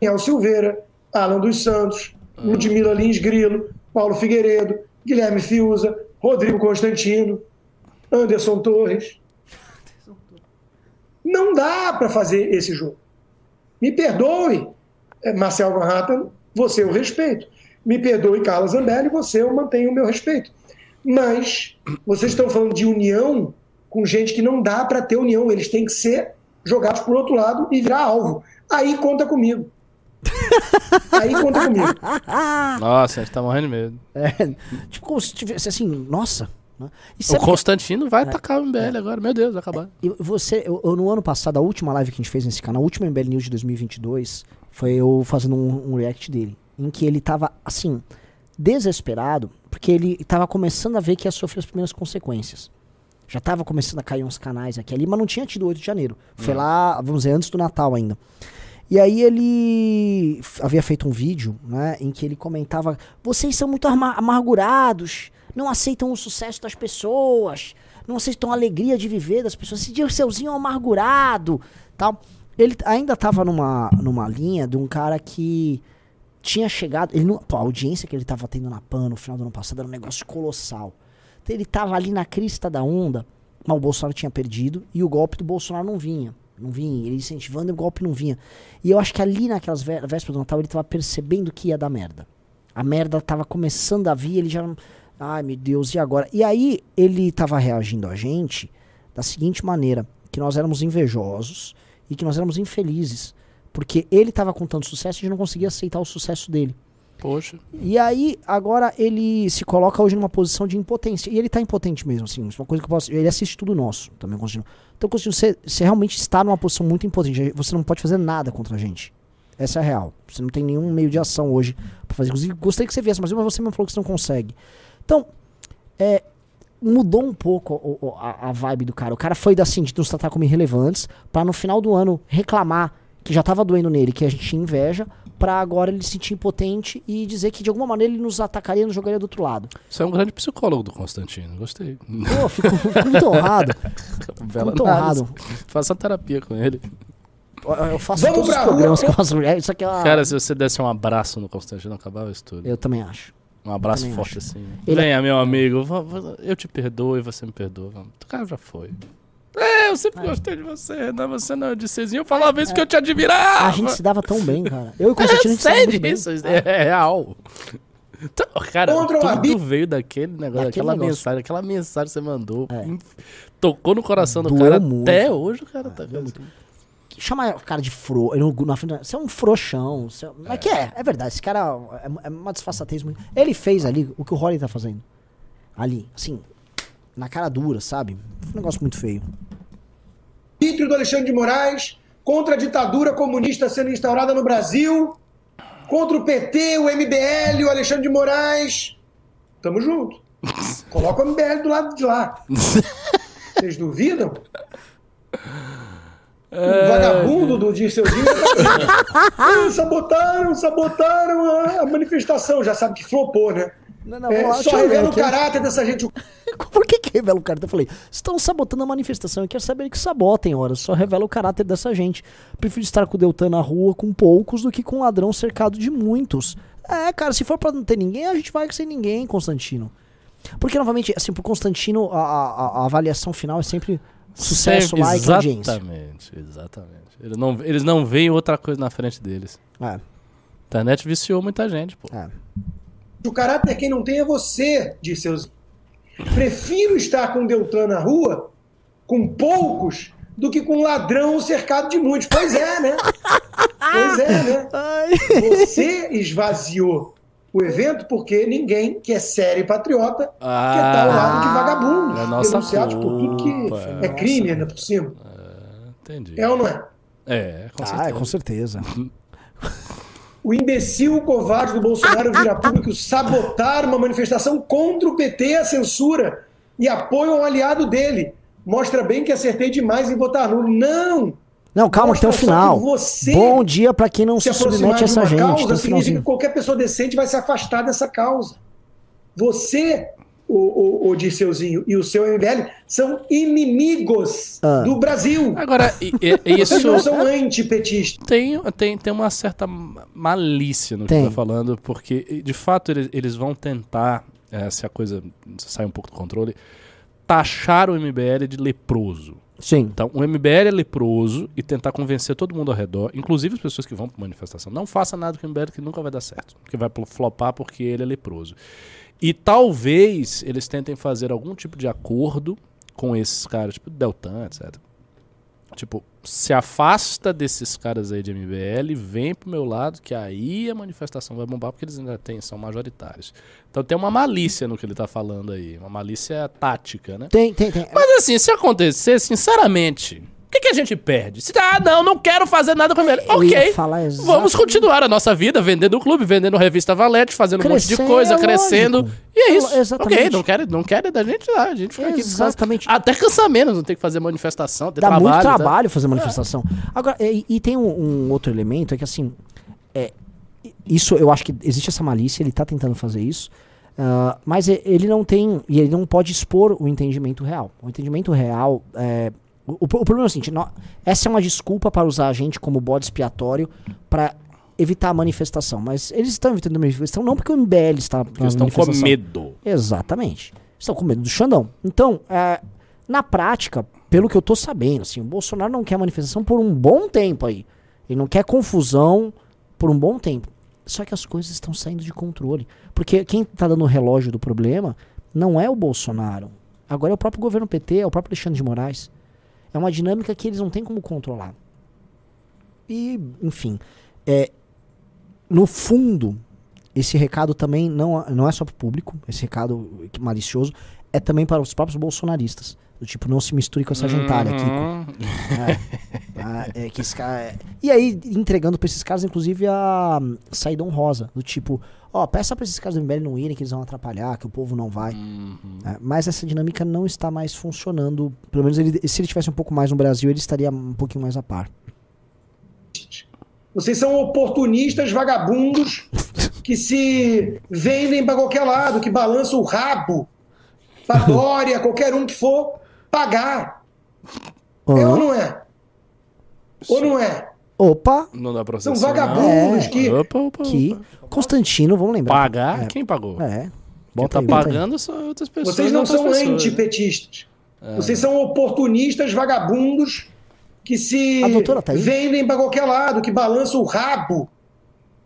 Daniel Silveira, Alan dos Santos, Ludmila Lins Grilo, Paulo Figueiredo, Guilherme Fiuza, Rodrigo Constantino, Anderson Torres. Não dá para fazer esse jogo. Me perdoe, eh, Marcel Van Hatten, você eu respeito. Me perdoe, Carla Zambelli, você eu mantenho o meu respeito. Mas vocês estão falando de união com gente que não dá para ter união. Eles têm que ser jogados por outro lado e virar alvo. Aí conta comigo. Aí conta comigo. Nossa, a gente tá morrendo de medo. É, tipo, como se tivesse assim, nossa. Né? O que- Constantino vai atacar o MBL agora. Meu Deus, vai acabar. E você, eu, eu, no ano passado, a última live que a gente fez nesse canal, a última MBL News de 2022, foi eu fazendo um, um react dele. Em que ele tava, assim, desesperado, porque ele tava começando a ver que ia sofrer as primeiras consequências. Já tava começando a cair uns canais aqui ali, mas não tinha tido 8 de janeiro. Foi lá, vamos dizer, antes do Natal ainda. E aí ele havia feito um vídeo, né, em que ele comentava: vocês são muito ama- amargurados, não aceitam o sucesso das pessoas, não aceitam a alegria de viver das pessoas. Esse Dirceuzinho é um amargurado, tal. Ele ainda tava numa, numa linha de um cara que tinha chegado. Ele pô, a audiência que ele tava tendo na PAN no final do ano passado era um negócio colossal. Então ele tava ali na crista da onda, mas o Bolsonaro tinha perdido e o golpe do Bolsonaro não vinha. Não vinha, ele incentivando e o golpe não vinha. E eu acho que ali naquelas vé- vésperas do Natal ele tava percebendo que ia dar merda. A merda tava começando a vir, ele já. Ai meu Deus, e agora? E aí ele tava reagindo a gente da seguinte maneira: que nós éramos invejosos e que nós éramos infelizes. Porque ele tava com tanto sucesso e a gente não conseguia aceitar o sucesso dele. Poxa. E aí, agora ele se coloca hoje numa posição de impotência. E ele tá impotente mesmo, assim. Isso é uma coisa que eu posso. Ele assiste tudo nosso também, Constantino. Então, Constantino, você, você realmente está numa posição muito impotente. Você não pode fazer nada contra a gente. Essa é a real. Você não tem nenhum meio de ação hoje pra fazer. Inclusive, gostaria que você viesse, mas você mesmo falou que você não consegue. Então, é, mudou um pouco o- o- a, a vibe do cara. O cara foi assim, de nos tratar como irrelevantes, pra no final do ano reclamar que já tava doendo nele, que a gente tinha inveja, pra agora ele se sentir impotente e dizer que de alguma maneira ele nos atacaria e nos jogaria do outro lado. Você é um grande psicólogo do Constantino. Gostei. Pô, fico, fico muito honrado. Bela muito análise. honrado. Faça terapia com ele. Eu- faço Vamos todos os programas rua. com as mulheres. Isso aqui é uma... Cara, se você desse um abraço no Constantino, acabava isso tudo. Eu também acho. Um abraço também forte acho. assim. Ele- Venha, meu amigo. Eu te perdoo e você me perdoa. O cara já foi. É, eu sempre gostei de você, né? Você não é de Cezinho. Eu falava isso que eu te admirava. A gente se dava tão bem, cara. Eu e o É Constantino a gente se dava sério muito bem. isso, é, é real. Então, cara, Contra o tudo veio daquele negócio, Daquele daquela negócio. mensagem, aquela mensagem que você mandou. É. Tocou no coração do Doeu cara. muito. Até hoje o cara tá. Chama o cara de fro. eu não- na frente Você é um frouxão. Você é, mas que é, é verdade. Esse cara é, é uma disfarçatez muito. Ele fez ali o que o Holly tá fazendo. Ali, assim, na cara dura, sabe? Um negócio muito feio. arbítrio do Alexandre de Moraes, contra a ditadura comunista sendo instaurada no Brasil, contra o PT, o MBL, o Alexandre de Moraes. Tamo junto. Coloca o MBL do lado de lá. Vocês duvidam? O vagabundo do Dirceuzinho. Ah, sabotaram, sabotaram a, a manifestação. Já sabe que flopou, né? Não, não, É, só revela o aqui. caráter dessa gente. Por que que revela o caráter? Eu falei, estão sabotando a manifestação. Eu quero saber que sabotem, ora. Só revela o caráter dessa gente. Prefiro estar com o Deltan na rua com poucos do que com um ladrão cercado de muitos. É, cara, se for pra não ter ninguém, a gente vai sem ninguém, Constantino. Porque, novamente, assim, pro Constantino, a, a- a avaliação final é sempre sucesso, Sempre- like, audiência. Exatamente, exatamente. Eles não, eles não veem outra coisa na frente deles. É, A internet viciou muita gente, pô. é. O caráter quem não tem é você, disse seus. Prefiro estar com o Deltan na rua, com poucos, do que com um ladrão cercado de muitos. Pois é, né? Pois é, né? Você esvaziou o evento porque ninguém que é sério e patriota quer estar ao lado de vagabundo, é nossa denunciados por tudo que é é crime ainda por cima. Entendi. É ou não é? É, com Ah, é, certeza. com certeza. O imbecil covarde do Bolsonaro vira público sabotar uma manifestação contra o PT, a censura, e apoia um aliado dele. Mostra bem que acertei demais em votar nulo. Não! Não, calma, que tem só final. que você Bom dia pra quem não Se se, submete a de essa gente. causa um significa que qualquer pessoa decente vai se afastar dessa causa. Você, o, o, o Dirceuzinho, e o seu MBL são inimigos Ah. do Brasil. Agora, e- e- e Vocês isso não são antipetistas. tem, tem, tem uma certa malícia no que Tem. você tá falando, porque, de fato, eles, eles vão tentar, eh, se a coisa sai um pouco do controle, taxar o MBL de leproso. Sim. Então, o MBL é leproso e tentar convencer todo mundo ao redor, inclusive as pessoas que vão para manifestação, não faça nada com o MBL que nunca vai dar certo, que vai flopar porque ele é leproso. E talvez eles tentem fazer algum tipo de acordo com esses caras, tipo Deltan, etc. Tipo, se afasta desses caras aí de MBL, vem pro meu lado, que aí a manifestação vai bombar, porque eles ainda têm, são majoritários. Então tem uma malícia no que ele tá falando aí, uma malícia tática, né? Tem, tem, tem. Mas assim, se acontecer, sinceramente, o que, que a gente perde? Se, ah, não, não quero fazer nada com ele. Ok, vamos continuar a nossa vida vendendo o clube, vendendo revista Valete, fazendo um monte de coisa, é crescendo. lógico. E é isso. Exatamente. Ok, não querem não quer da gente lá, a gente fica aqui. Exatamente. Até cansa menos, não tem que fazer manifestação, ter Dá trabalho. muito tá? trabalho fazer manifestação. Agora, e, e tem um, um outro elemento, é que assim, é, isso eu acho que existe essa malícia, ele tá tentando fazer isso, ah, mas ele não tem, e ele não pode expor o entendimento real. O entendimento real, é, O, o problema é o seguinte: nó- essa é uma desculpa para usar a gente como bode expiatório para evitar a manifestação. Mas eles estão evitando a manifestação não porque o MBL está Porque eles estão com medo. Exatamente. Estão com medo do Xandão. Então, é, na prática, pelo que eu tô sabendo, assim, o Bolsonaro não quer manifestação por um bom tempo aí. Ele não quer confusão por um bom tempo. Só que as coisas estão saindo de controle. Porque quem tá dando o relógio do problema não é o Bolsonaro. Agora é o próprio governo PT, é o próprio Alexandre de Moraes. É uma dinâmica que eles não têm como controlar. E, enfim, é, no fundo, esse recado também não, não é só para o público, esse recado malicioso é também para os próprios bolsonaristas. Do tipo, não se misture com essa gentalha aqui. Uhum. É, Ah, é que esse cara- é- E aí, entregando pra esses caras, inclusive, a saída honrosa. Do tipo, ó, peça pra esses caras do MBL não irem, que eles vão atrapalhar, que o povo não vai. Uhum. É, mas essa dinâmica não está mais funcionando. Pelo menos ele- se ele tivesse um pouco mais no Brasil, ele estaria um pouquinho mais a par. Vocês são oportunistas vagabundos que se vendem para qualquer lado, que balançam o rabo pra Dória, qualquer um que for pagar. É ou não é? Ou não é? Opa, Não dá pra São vagabundos É. que. Opa, opa, que opa. Constantino, vamos lembrar. Pagar? É, Quem pagou? É. Quem Bota tá pagando são outras pessoas. Vocês não são pessoas, né? antipetistas. Vocês são oportunistas vagabundos que se tá vendem para qualquer lado, que balançam o rabo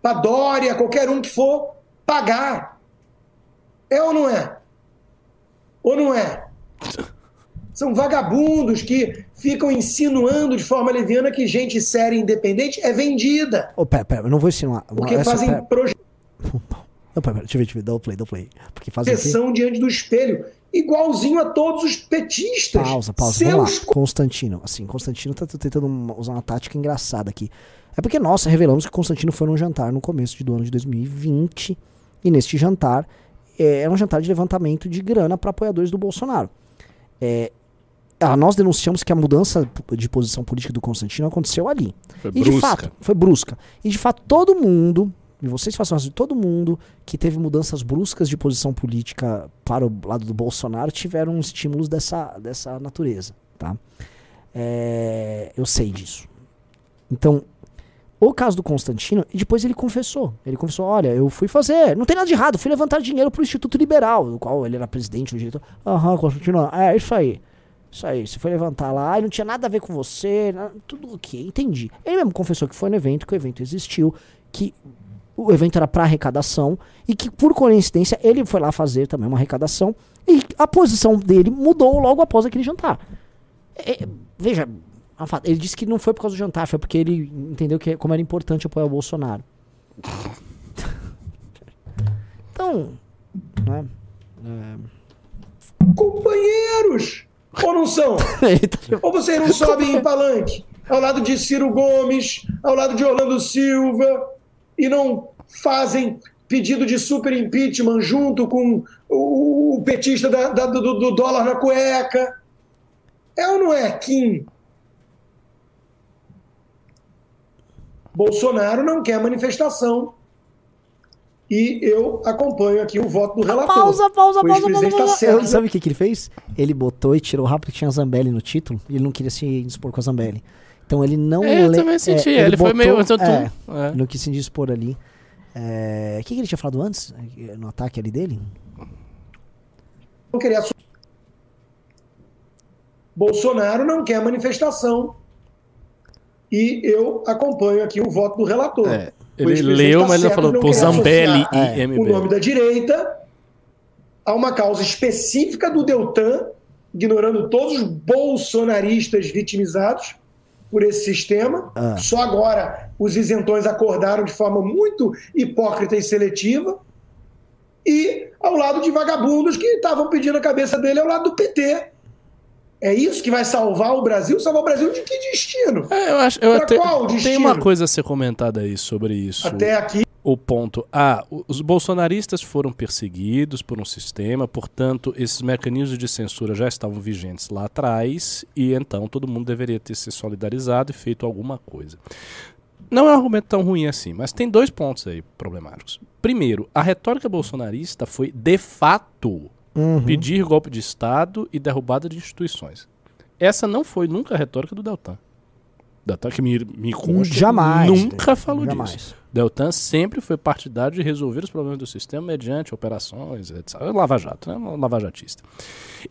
pra Dória, qualquer um que for pagar. É ou não é? Ou não é? São vagabundos que ficam insinuando de forma leviana que gente séria e independente é vendida. Ô, pera, pera, eu não vou ensinar. Porque Essa- fazem projeção Não, pera, pera, deixa eu ver, deixa eu ver, dá o play, dá o play. Porque fazem o quê? diante do espelho, igualzinho a todos os petistas. Pausa, pausa, Seus vamos lá. Constantino. Assim, Constantino tá tentando usar uma tática engraçada aqui. É porque nós revelamos que Constantino foi num jantar no começo do ano de 2020. E neste jantar, é, era um jantar de levantamento de grana para apoiadores do Bolsonaro. É, nós denunciamos que a mudança de posição política do Constantino aconteceu ali. Foi E de brusca. fato, foi brusca. E de fato, todo mundo, e vocês façam isso, todo mundo que teve mudanças bruscas de posição política para o lado do Bolsonaro tiveram estímulos dessa, dessa natureza, tá? É, eu sei disso. Então, o caso do Constantino, e depois ele confessou. Ele confessou: olha, eu fui fazer, não tem nada de errado, fui levantar dinheiro pro Instituto Liberal, do qual ele era presidente, o diretor. Aham, Constantino, é isso aí. Isso aí, você foi levantar lá e não tinha nada a ver com você, na- tudo ok, entendi. Ele mesmo confessou que foi no evento, que o evento existiu, que o evento era para arrecadação e que por coincidência ele foi lá fazer também uma arrecadação e a posição dele mudou logo após aquele jantar. É, veja, é um fato, ele disse que não foi por causa do jantar, foi porque ele entendeu que como era importante apoiar o Bolsonaro. então, né? companheiros. Ou não são? Tá- Ou vocês não sobem em palanque ao lado de Ciro Gomes, ao lado de Orlando Silva, e não fazem pedido de super impeachment junto com o, o petista da- da- do, do dólar na cueca? É ou não é, Kim? Bolsonaro não quer manifestação. E eu acompanho aqui o voto do relator. Pausa, pausa, O pausa, pausa, ex-presidente tá pausa. certo, Sabe o que, que ele fez? Ele botou e tirou rápido que tinha Zambelli no título e ele não queria se indispor com a Zambelli. Então ele não É, eu também senti. é, ele foi botou- meio. Então, é, é. Ele não quis se indispor ali. É, O que, que ele tinha falado antes? eh, No ataque ali dele? não assumir. Bolsonaro não quer manifestação. E eu acompanho aqui o voto do relator. É, ele leu, tá mas ele falou, querer Zambelli e é, MBL. O nome da direita a uma causa específica do Deltan, ignorando todos os bolsonaristas vitimizados por esse sistema. Ah. Só agora os isentões acordaram de forma muito hipócrita e seletiva. E ao lado de vagabundos que estavam pedindo a cabeça dele ao lado do PT. É isso que vai salvar o Brasil? Salvar o Brasil de que destino? É, eu acho. Eu até, qual tem destino? uma coisa a ser comentada aí sobre isso. Até aqui. o ponto A, os bolsonaristas foram perseguidos por um sistema, portanto, esses mecanismos de censura já estavam vigentes lá atrás e então todo mundo deveria ter se solidarizado e feito alguma coisa. Não é um argumento tão ruim assim, mas tem dois pontos aí problemáticos. Primeiro, a retórica bolsonarista foi de fato Uhum. pedir golpe de Estado e derrubada de instituições. essa não foi nunca a retórica do Deltan. Deltan que me, me consta, Jamais. nunca falou Jamais. disso. Deltan sempre foi partidário de resolver os problemas do sistema mediante operações, etc. Lava Jato, né? Um lavajatista.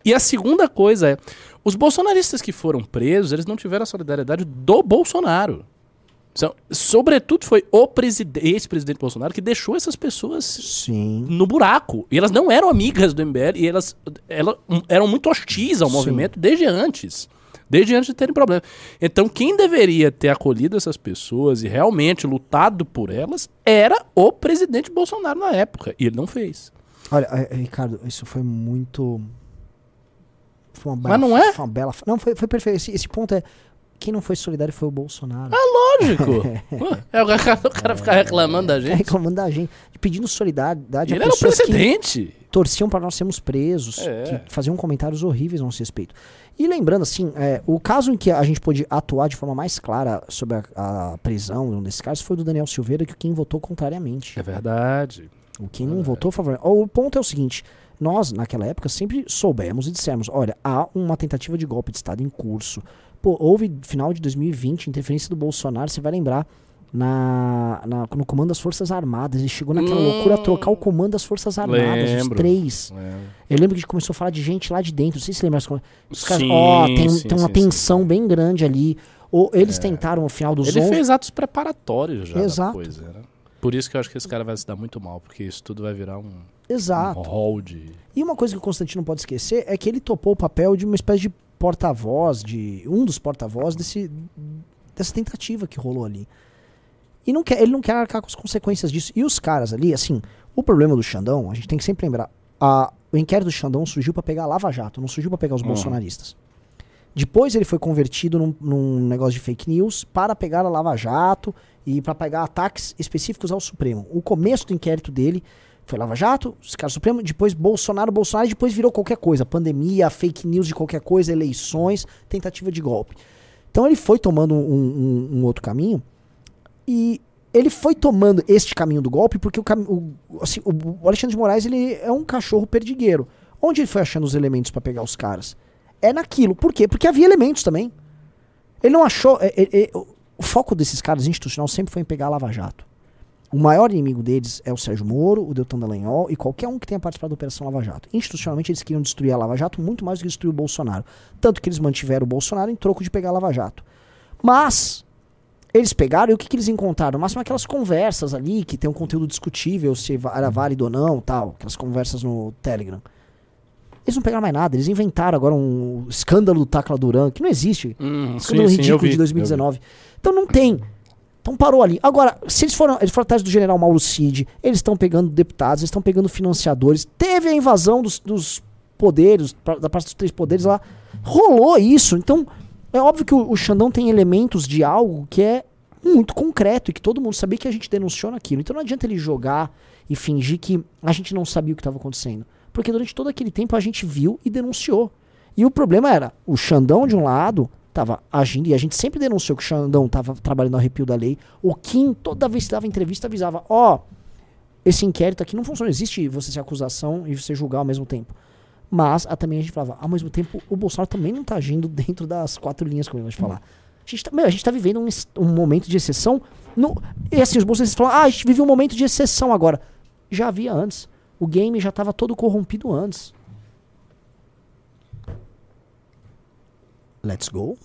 E a segunda coisa é, os bolsonaristas que foram presos, eles não tiveram a solidariedade do Bolsonaro. São, sobretudo foi o preside- ex-presidente Bolsonaro que deixou essas pessoas Sim. no buraco. E elas não eram amigas do MBL e elas, elas eram muito hostis ao Sim. movimento desde antes. Desde antes de terem problema. Então, quem deveria ter acolhido essas pessoas e realmente lutado por elas era o presidente Bolsonaro na época. E ele não fez. Olha, eh, Ricardo, isso foi muito. Foi uma Mas não é? Foi uma bela. Não, foi, foi perfeito. Esse, esse ponto é. Quem não foi solidário foi o Bolsonaro. Lógico. Pô, é, o cara, o cara ficar reclamando da gente. reclamando da gente, pedindo solidariedade Ele a era o presidente. torciam para nós sermos presos, É. que faziam comentários horríveis a nosso respeito. E lembrando, assim, é, o caso em que a gente pôde atuar de forma mais clara sobre a, a prisão de um desses casos foi do Daniel Silveira, que quem votou contrariamente. É verdade. O quem não votou a favor. O ponto é o seguinte: nós, naquela época, sempre soubemos e dissemos: olha, há uma tentativa de golpe de Estado em curso. Pô, houve, final de 2020, interferência do Bolsonaro, você vai lembrar. Na, na- no comando das Forças Armadas. Ele chegou naquela Hum. loucura a trocar o comando das Forças Armadas, os Lembro. três. É. Eu lembro que a gente começou a falar de gente lá de dentro. Não sei se lembra. as coisas. Os caras, Sim, ó, tem, sim, tem uma sim, tensão bem grande ali. Ou eles tentaram, no final dos Ele 11... fez atos preparatórios já Exato. da coisa, né? Por isso que eu acho que esse cara vai se dar muito mal, porque isso tudo vai virar um, um Exato. hall de... E uma coisa que o Constantino não pode esquecer é que ele topou o papel de uma espécie de porta-voz, de um dos porta-voz desse, dessa tentativa que rolou ali. E não quer, ele não quer arcar com as consequências disso. E os caras ali, assim, o problema do Xandão, a gente tem que sempre lembrar, a- o inquérito do Xandão surgiu pra pegar a Lava Jato, não surgiu pra pegar os Uhum. bolsonaristas. Depois ele foi convertido num, num negócio de fake news para pegar a Lava Jato e para pegar ataques específicos ao Supremo. O começo do inquérito dele foi Lava Jato, os caras Supremo, depois Bolsonaro, Bolsonaro, depois virou qualquer coisa. Pandemia, fake news de qualquer coisa, eleições, tentativa de golpe. Então ele foi tomando um, um- um outro caminho e ele foi tomando este caminho do golpe porque o, o, assim, o- Alexandre de Moraes ele é um cachorro perdigueiro. Onde ele foi achando os elementos para pegar os caras? É naquilo. Por quê? Porque havia elementos também. Ele não achou. é- é- é- o- o foco desses caras institucional sempre foi em pegar a Lava Jato. O maior inimigo deles é o Sérgio Moro, o Deltan Dallagnol e qualquer um que tenha participado da Operação Lava Jato. Institucionalmente, eles queriam destruir a Lava Jato muito mais do que destruir o Bolsonaro. Tanto que eles mantiveram o Bolsonaro em troco de pegar a Lava Jato. Mas, eles pegaram e o que, que eles encontraram? No máximo aquelas conversas ali, que tem um conteúdo discutível, se era válido ou não, tal. Aquelas conversas no Telegram. Eles não pegaram mais nada, eles inventaram agora um escândalo do Tacla Duran, que não existe. Hum, Escândalo sim, sim, ridículo vi, de eu 2019. Então não tem. Então parou ali. Agora, se eles foram, eles foram atrás do general Mauro Cid, eles estão pegando deputados, eles estão pegando financiadores. Teve a invasão dos, dos poderes, pra- da parte dos três poderes lá. Rolou isso. Então, é óbvio que o, o Xandão tem elementos de algo que é muito concreto e que todo mundo sabia que a gente denunciou naquilo. Então não adianta ele jogar e fingir que a gente não sabia o que estava acontecendo. Porque durante todo aquele tempo a gente viu e denunciou. E o problema era, o Xandão de um lado estava agindo, e a gente sempre denunciou que o Xandão estava trabalhando no arrepio da lei. O Kim, toda vez que dava entrevista, avisava, ó, esse inquérito aqui não funciona, existe você ser acusação e você julgar ao mesmo tempo. Mas a, também a gente falava, ao mesmo tempo, o Bolsonaro também não está agindo dentro das quatro linhas que eu de falar. A gente, tá, gente tá vivendo um, um momento de exceção. No, e assim, os bolsonaristas falam, ah, a gente vive um momento de exceção agora. Já havia antes. O game já estava todo corrompido antes. Let's go.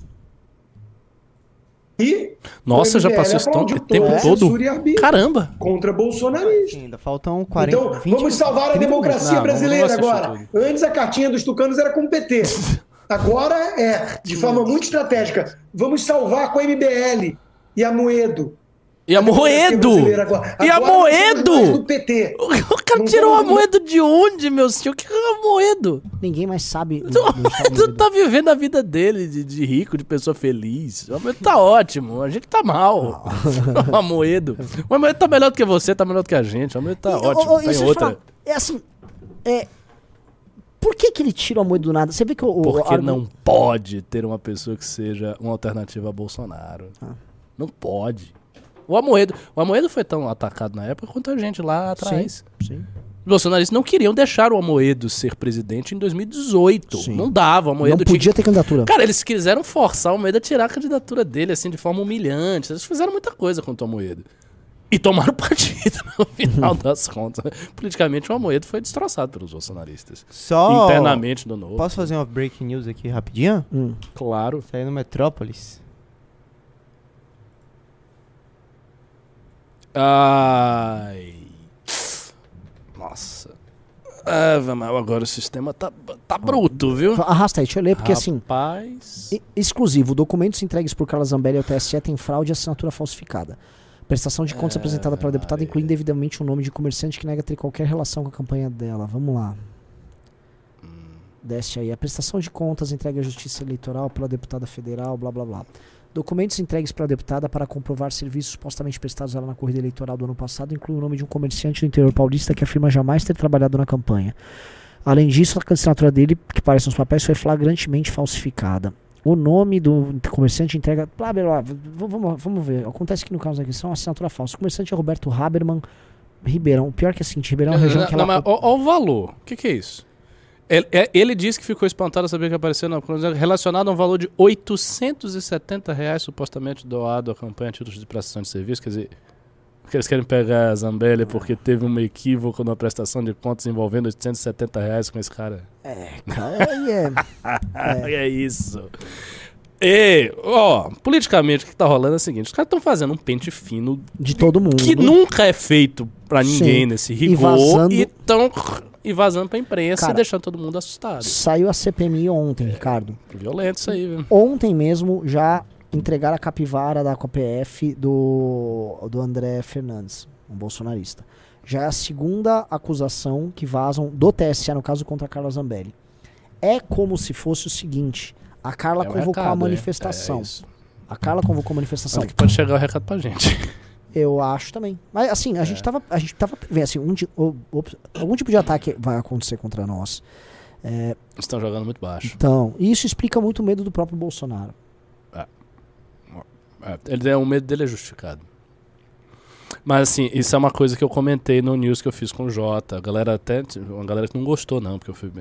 E Nossa, já passou esse tom- aplaudiu tempo a todo. Caramba! Contra bolsonarista. Ainda faltam 40, Então, 20 vamos salvar a 30 democracia Não, brasileira agora. Antes a cartinha dos tucanos era com o PT. Agora é, de forma muito estratégica. Vamos salvar com a MBL e a Moedo. E a Moedo! brasileira agora. E a Moedo! PT. O cara Não tirou a Moedo de onde, meu senhor? O que é a Moedo? Ninguém mais sabe. O Moedo. tá vivendo a vida dele de, de rico, de pessoa feliz. O Moedo tá ótimo, a gente tá mal. O Moedo. O Moedo tá melhor do que você, tá melhor do que a gente. O Moedo tá E, ótimo, ô, tá em outra. falar, é assim. É, por que, que ele tira o Moedo do nada? Você vê que o. o Porque argu- não pode ter uma pessoa que seja uma alternativa a Bolsonaro. Ah. Não pode. O Amoedo, o Amoedo foi tão atacado na época quanto a gente lá atrás. Sim. Os bolsonaristas não queriam deixar o Amoedo ser presidente em 2018. Sim. Não dava, o Amoedo Não tinha podia ter candidatura. Cara, eles quiseram forçar o Almoedo a tirar a candidatura dele, assim, de forma humilhante. Eles fizeram muita coisa contra o Almoedo. E tomaram partido no final das contas. Politicamente, o Almoedo foi destroçado pelos bolsonaristas. Só. Internamente do novo. Posso fazer uma breaking news aqui rapidinho? Hum. Claro. Saiu no Metrópolis. Ai. Nossa. Ah, vamos, agora o sistema tá, tá bruto, viu? Arrasta aí, deixa eu ler, porque assim. Rapaz. E- Exclusivo. Documentos entregues por Carla Zambelli ao TSE têm fraude e assinatura falsificada. Prestação de contas apresentada pela deputada inclui indevidamente o nome de comerciante que nega ter qualquer relação com a campanha dela. Vamos lá. Desce aí. A prestação de contas entregue à Justiça Eleitoral pela deputada federal, blá blá blá. Documentos entregues pela deputada para comprovar serviços supostamente prestados a ela na corrida eleitoral do ano passado incluem o nome de um comerciante do interior paulista que afirma jamais ter trabalhado na campanha. Além disso, a assinatura dele, que parece nos papéis, foi flagrantemente falsificada. O nome do comerciante entrega. Blá, blá, blá, vamos, vamos ver. Acontece que no caso da questão é uma assinatura falsa. O comerciante é Roberto Haberman Ribeirão. O pior que é assim, Ribeirão é uma região Não, que não, ela. mas ó, ó o valor. O que, que é isso? Ele, é- ele disse que ficou espantado ao saber que apareceu na relacionado a um valor de 870 reais supostamente doado à campanha títulos de prestação de serviço. Quer dizer, eles querem pegar a Zambelli porque teve um equívoco na prestação de contas envolvendo 870 reais com esse cara. É, cara, é. É, é isso. E, ó, politicamente o que tá rolando é o seguinte: os caras estão fazendo um pente fino De todo mundo. que nunca é feito pra ninguém Sim. nesse rigor e tão e vazando pra imprensa Cara, e deixando todo mundo assustado. Saiu a CPMI ontem, Ricardo. Violento isso aí, viu? Ontem mesmo já entregaram a capivara da COPF do, do André Fernandes, um bolsonarista. Já é a segunda acusação que vazam do TSE, no caso, contra a Carla Zambelli. É como se fosse o seguinte: a Carla É um convocou recado, a hein? manifestação. É isso. a Carla convocou a manifestação. Olha que pode chegar o recado pra gente. Eu acho também. Mas assim, a gente tava. A gente tava. Vê, assim, um algum tipo de ataque vai acontecer contra nós. Estão jogando muito baixo. Então, isso explica muito o medo do próprio Bolsonaro. É, ele é, o medo dele é justificado. Mas assim, isso é uma coisa que eu comentei no news que eu fiz com o Jota. A galera até. Uma galera que não gostou, não, porque eu fui.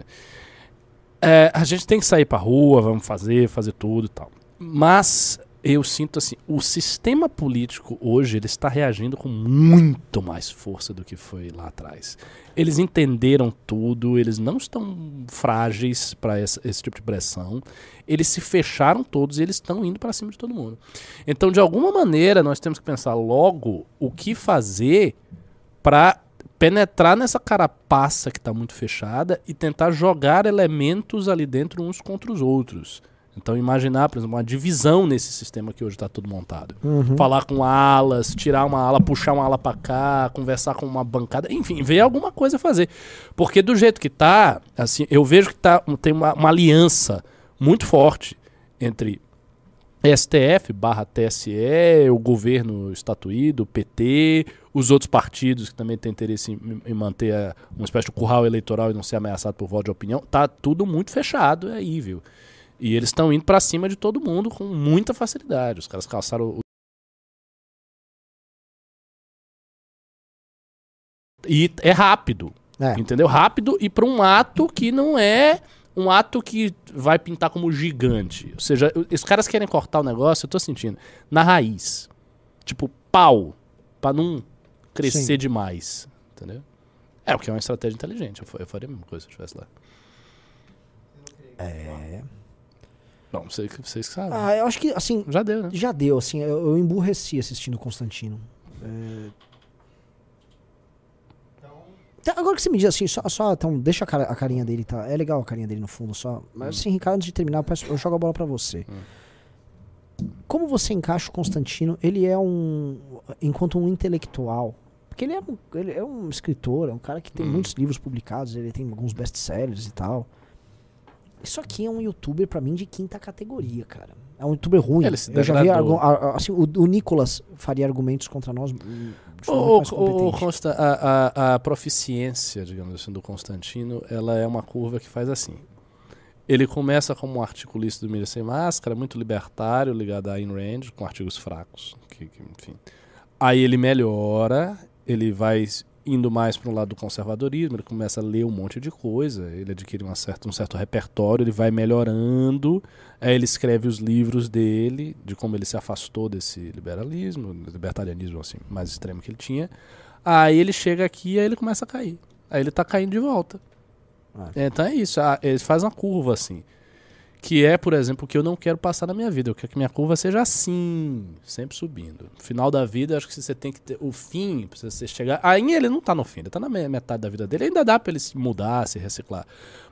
É, a gente tem que sair pra rua, vamos fazer, fazer tudo e tal. Mas eu sinto assim, o sistema político hoje ele está reagindo com muito mais força do que foi lá atrás. Eles entenderam tudo, eles não estão frágeis para esse, esse tipo de pressão. Eles se fecharam todos e eles estão indo para cima de todo mundo. Então, de alguma maneira, nós temos que pensar logo o que fazer para penetrar nessa carapaça que está muito fechada e tentar jogar elementos ali dentro uns contra os outros. Então, imaginar, por exemplo, uma divisão nesse sistema que hoje está tudo montado. Falar com alas, tirar uma ala, puxar uma ala para cá, conversar com uma bancada, enfim, ver alguma coisa fazer. Porque do jeito que tá, assim, eu vejo que tá, tem uma, uma aliança muito forte entre STF barra TSE, o governo estatuído, o PT, os outros partidos que também têm interesse em, em manter a- uma espécie de curral eleitoral e não ser ameaçado por voto de opinião, tá tudo muito fechado aí, viu? E eles estão indo pra cima de todo mundo com muita facilidade. Os caras calçaram o E é rápido. É. Entendeu? Rápido e para um ato que não é um ato que vai pintar como gigante. Ou seja, os caras querem cortar o negócio, eu tô sentindo, na raiz. Tipo, pau. Pra não crescer Sim. demais. Entendeu? É, o que é uma estratégia inteligente. Eu, eu faria a mesma coisa se eu estivesse lá. É. Bom, vocês, vocês que sabem. Ah, eu acho que, assim, Já deu, né? já deu, assim, eu, eu emburreci assistindo Constantino. É... Tá, Agora que você me diz assim, só, só então, deixa a, cara- a carinha dele, tá? É legal a carinha dele no fundo, só. Mas assim, Ricardo, antes de terminar, eu, peço- eu jogo a bola pra você. Como você encaixa o Constantino? Ele é um. Enquanto um intelectual. Porque ele é um, ele é um escritor, é um cara que tem Hum. muitos livros publicados, ele tem alguns best-sellers e tal. Isso aqui é um youtuber, pra mim, de quinta categoria, cara. É um youtuber ruim. Ele se Eu já vi assim, o, o Nicolas faria argumentos contra nós. O, mais competente. Consta, a, a, a proficiência, digamos assim, do Constantino, ela é uma curva que faz assim. Ele começa como um articulista do Mídia Sem Máscara, muito libertário, ligado a Ayn Rand, com artigos fracos. que- que, enfim. Aí ele melhora, ele vai indo mais para um lado do conservadorismo, ele começa a ler um monte de coisa, ele adquire uma certa, um certo repertório, ele vai melhorando, aí ele escreve os livros dele, de como ele se afastou desse liberalismo, libertarianismo assim, mais extremo que ele tinha. Aí ele chega aqui e aí ele começa a cair. Aí ele tá caindo de volta. Então é isso, ah, ele faz uma curva assim. Que é, por exemplo, o que eu não quero passar na minha vida. Eu quero que minha curva seja assim, sempre subindo. No final da vida, acho que você tem que ter o fim, pra você chegar. Aí ele não tá no fim, ele tá na me- metade da vida dele. Ainda dá pra ele se mudar, se reciclar.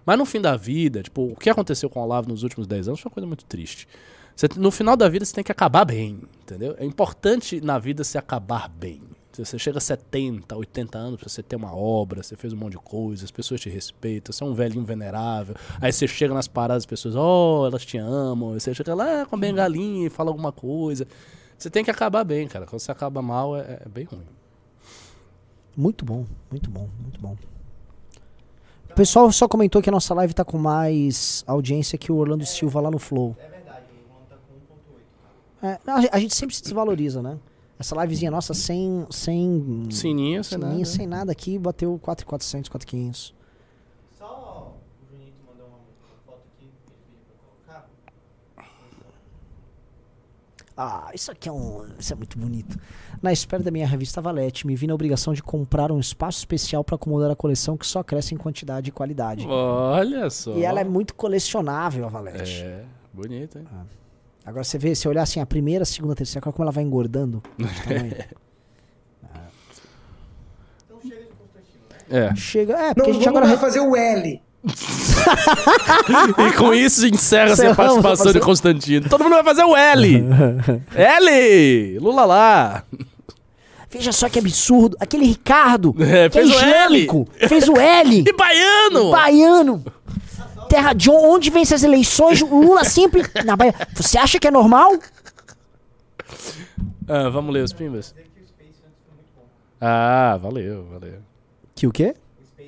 Mas no fim da vida, tipo, o que aconteceu com o Olavo nos últimos 10 anos foi uma coisa muito triste. Você- no final da vida, você tem que acabar bem, entendeu? É importante na vida se acabar bem. Se você chega a 70, 80 anos, pra você ter uma obra, você fez um monte de coisa, as pessoas te respeitam, você é um velhinho venerável. Aí você chega nas paradas, as pessoas, oh, elas te amam. Aí você chega lá com a bengalinha e fala alguma coisa. Você tem que acabar bem, cara. Quando você acaba mal, é, é bem ruim. Muito bom, muito bom, muito bom. O pessoal só comentou que a nossa live tá com mais audiência que o Orlando Silva lá no Flow. É verdade, o Orlando tá com 1.8. É, não, a, gente, a gente sempre se desvaloriza, né? Essa livezinha nossa sem. sem Sininho, sem sininho, nada. sem nada aqui, bateu 4,400, 4,500. Só o Junito mandou uma foto aqui, ele pediu pra colocar. Ah, isso aqui é um. Isso é muito bonito. Na espera da minha revista Valete, me vi na obrigação de comprar um espaço especial para acomodar a coleção que só cresce em quantidade e qualidade. Olha só. E ela é muito colecionável, a Valete. É, bonito, hein? Agora você vê, se olhar assim, a primeira, a segunda, a terceira, olha como ela vai engordando. de tamanho. Então chega de Constantino, né? É. Chega. É, Não, porque a gente vamos agora. lá fazer o L. E com isso encerra-se a Encerramos a participação de participação. Constantino. Todo mundo vai fazer o L! L! Lula lá! Veja só que absurdo. Aquele Ricardo, É, que é fez o L. fez o L. E baiano! Baiano. Terra de on- onde vence as eleições, o Lula sempre na Bahia. Você acha que é normal? Ah, vamos ler os pimbas? Ah, valeu, valeu. Que o quê?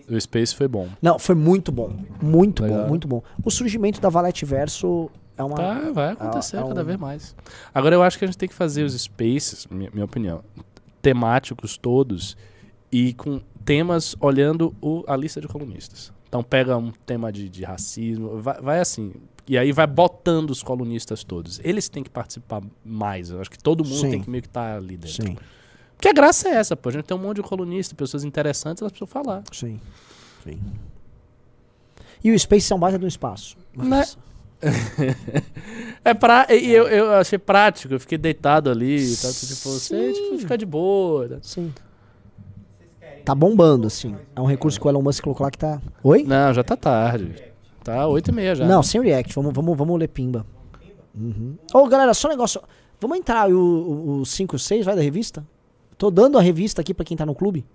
O Space foi bom. Não, foi muito bom. Muito Legal. bom, muito bom. O surgimento da Valete Verso é uma. Tá, vai acontecer é um- cada vez mais. Agora eu acho que a gente tem que fazer os spaces, minha, minha opinião, temáticos todos e com temas olhando o- a lista de colunistas. Então pega um tema de, de racismo, vai, vai assim. E aí vai botando os colunistas todos. Eles têm que participar mais. Eu acho que todo mundo Sim. tem que meio que estar ali dentro. Sim, Porque a graça é essa, pô. A gente tem um monte de colunista, pessoas interessantes, elas precisam falar. sim, sim. E o Space baita de um espaço. Né? É pra, e eu, eu achei prático, eu fiquei deitado ali tal. Tipo, você tipo, fica de boa. né? Sim. Tá bombando, assim. É um recurso que o Elon Musk colocou lá que tá. Oi? Não, já tá tarde. Tá 8 e meia já. Não, sem react. Vamos, vamos, vamos ler pimba. Uhum. Ô, galera, só um negócio. Vamos entrar o 5 e o 6, vai da revista? Tô dando a revista aqui pra quem tá no clube.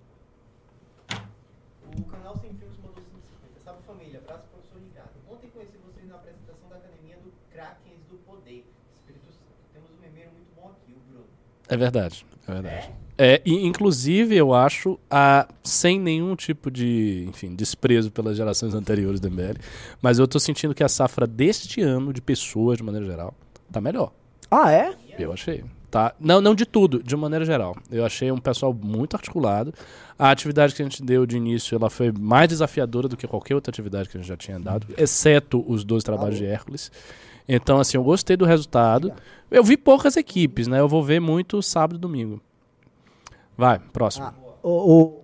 O canal Sem Filmes mandou 550. Salve família, abraço pro professor Ricardo. Ontem conheci vocês na apresentação da Academia do Krakens do Poder, Espírito Santo. Temos um memeiro muito bom aqui, o Bruno. É verdade, é verdade. É, e, inclusive, eu acho, a, sem nenhum tipo de, enfim, desprezo pelas gerações anteriores do MBL, mas eu tô sentindo que a safra deste ano, de pessoas, de maneira geral, tá melhor. Ah, é? Eu achei. Tá? Não, não de tudo, de maneira geral. Eu achei um pessoal muito articulado. A atividade que a gente deu de início, ela foi mais desafiadora do que qualquer outra atividade que a gente já tinha dado, exceto os dois trabalhos de Hércules. Então, assim, eu gostei do resultado. Eu vi poucas equipes, né? Eu vou ver muito sábado e domingo. Vai, próximo. Ah, o. o...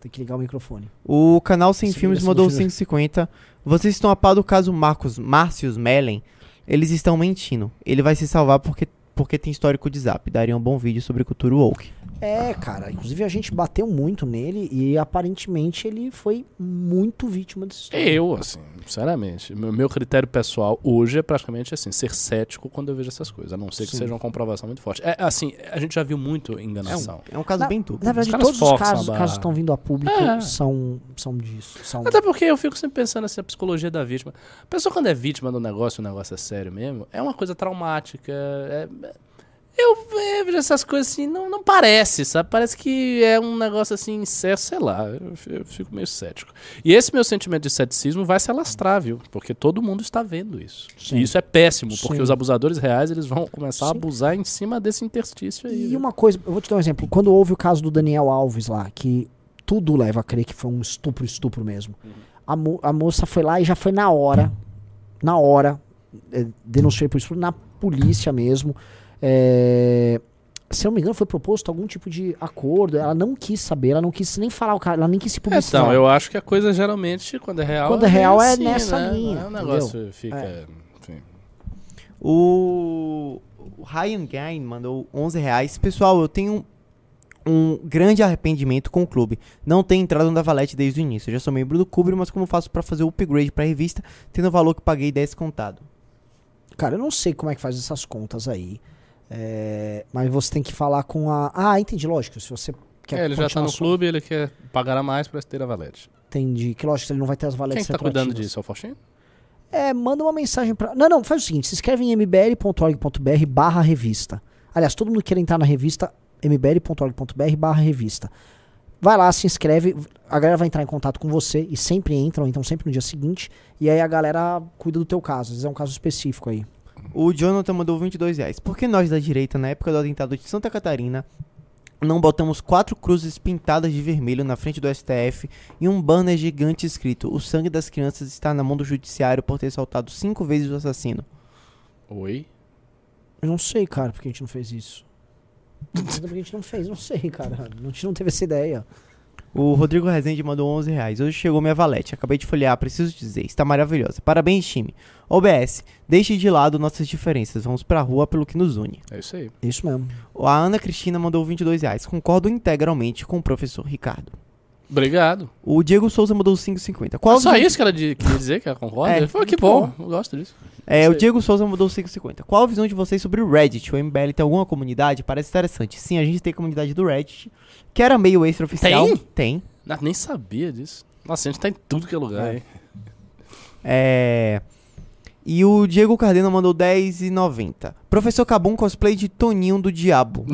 Tem que ligar o microfone. O canal Sem Sim, Filmes mandou sim. 550. Vocês estão a par do caso Marcos Márcios Mellen? Eles estão mentindo. Ele vai se salvar porque, porque tem histórico de zap. Daria um bom vídeo sobre cultura woke. É, cara. Inclusive a gente bateu muito nele e aparentemente ele foi muito vítima dessa história. Eu, assim, sinceramente, meu, meu critério pessoal hoje é praticamente assim, ser cético quando eu vejo essas coisas, a não ser que Sim. seja uma comprovação muito forte. É assim, a gente já viu muito enganação. É um caso Na- bem dúbio. Na verdade, todos os casos, barra. casos que estão vindo a público É. são, são disso. São... Até porque eu fico sempre pensando assim, a psicologia da vítima. A pessoa quando é vítima do negócio, o negócio é sério mesmo, é uma coisa traumática. é- Eu vejo essas coisas assim, não, não parece, sabe? Parece que é um negócio assim, sei lá, eu, eu fico meio cético. E esse meu sentimento de ceticismo vai se alastrar, viu? Porque todo mundo está vendo isso. Sim. E isso é péssimo, porque Sim. os abusadores reais, eles vão começar a Sim. abusar em cima desse interstício aí. E viu? uma coisa, eu vou te dar um exemplo. Quando houve o caso do Daniel Alves lá, que tudo leva a crer que foi um estupro, estupro mesmo. A, mo- a moça foi lá e já foi na hora, na hora, é, denunciou por estupro na polícia mesmo. É, se eu não me engano, foi proposto algum tipo de acordo. Ela não quis saber, ela não quis nem falar o cara, ela nem quis se publicitar. Então, eu acho que a coisa geralmente, quando é real. Quando é real, é assim, nessa né? linha, Não é um negócio fica. Enfim. O, o Ryan Gain mandou 11 reais. Pessoal, eu tenho um grande arrependimento com o clube. Não ter entrado na Valete desde o início. Eu já sou membro do clube, mas como faço pra fazer o upgrade pra revista, tendo o valor que paguei 10 contado? Cara, eu não sei como é que faz essas contas aí. É, mas você tem que falar com a. Ah, entendi, lógico. Se você quer É, ele já tá continuar no clube, ele quer pagar a mais pra ter a valete. Entendi. Que lógico, ele não vai ter as Quem valetes que tá cuidando disso? É o Faustinho? É, manda uma mensagem pra. Não, não, faz o seguinte: se inscreve em mbl.org.br barra revista. Aliás, todo mundo que quer entrar na revista, mbl.org.br barra revista. Vai lá, se inscreve, a galera vai entrar em contato com você e sempre entram, então sempre no dia seguinte, e aí a galera cuida do teu caso, às vezes é um caso específico aí. O Jonathan mandou 22 reais. Por que nós da direita, na época do atentado de Santa Catarina, não botamos quatro cruzes pintadas de vermelho na frente do STF e um banner gigante escrito: O sangue das crianças está na mão do judiciário por ter saltado cinco vezes o assassino? Oi? Eu não sei, cara, porque a gente não fez isso. Não sei porque a gente não fez, não sei, cara. A gente não teve essa ideia. O Rodrigo Rezende mandou 11 reais. Hoje chegou minha valete. Acabei de folhear. Preciso dizer, está maravilhosa. Parabéns, time. OBS, deixe de lado nossas diferenças. Vamos pra rua pelo que nos une. É isso aí. Isso mesmo. A Ana Cristina mandou 22 reais. Concordo integralmente com o professor Ricardo. Obrigado. O Diego Souza mandou 5,50. Qual Só visão- isso que ela queria dizer, que ela concorda? É, Foi que bom. bom. Eu gosto disso. É, o. Diego Souza mandou 5,50. Qual a visão de vocês sobre o Reddit? O MBL tem alguma comunidade? Parece interessante. Sim, a gente tem comunidade do Reddit, que era meio extra-oficial. Tem? Tem. Ah, nem sabia disso. Nossa, a gente tá em tudo que é lugar, hein? É... E o Diego Cardeno mandou 10,90. Professor Cabum cosplay de Toninho do Diabo.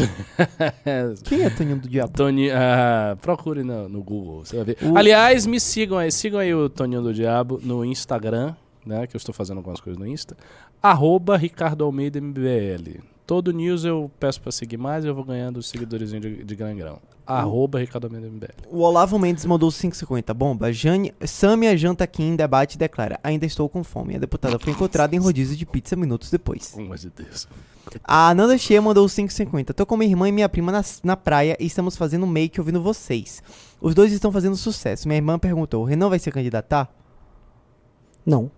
Quem é Toninho do Diabo? Tony, ah, procure no, no Google, você vai ver. O- Aliás, me sigam aí, sigam aí o Toninho do Diabo no Instagram, né? Que eu estou fazendo algumas coisas no Insta. Arroba Ricardo Almeida MBL. Todo news eu peço pra seguir mais e eu vou ganhando os seguidores de, de grão em grão. Arroba Ricardo Almeida MBL. O Olavo Mendes mandou 5,50. Bomba. Jane, Samia janta aqui em debate e declara: Ainda estou com fome. A deputada foi encontrada em rodízio de pizza minutos depois. Pelo amor de Deus. A Nanda Shea mandou 5,50. Tô com minha irmã e minha prima na, na praia e estamos fazendo make ouvindo vocês. Os dois estão fazendo sucesso. Minha irmã perguntou: Renan vai se candidatar? Não.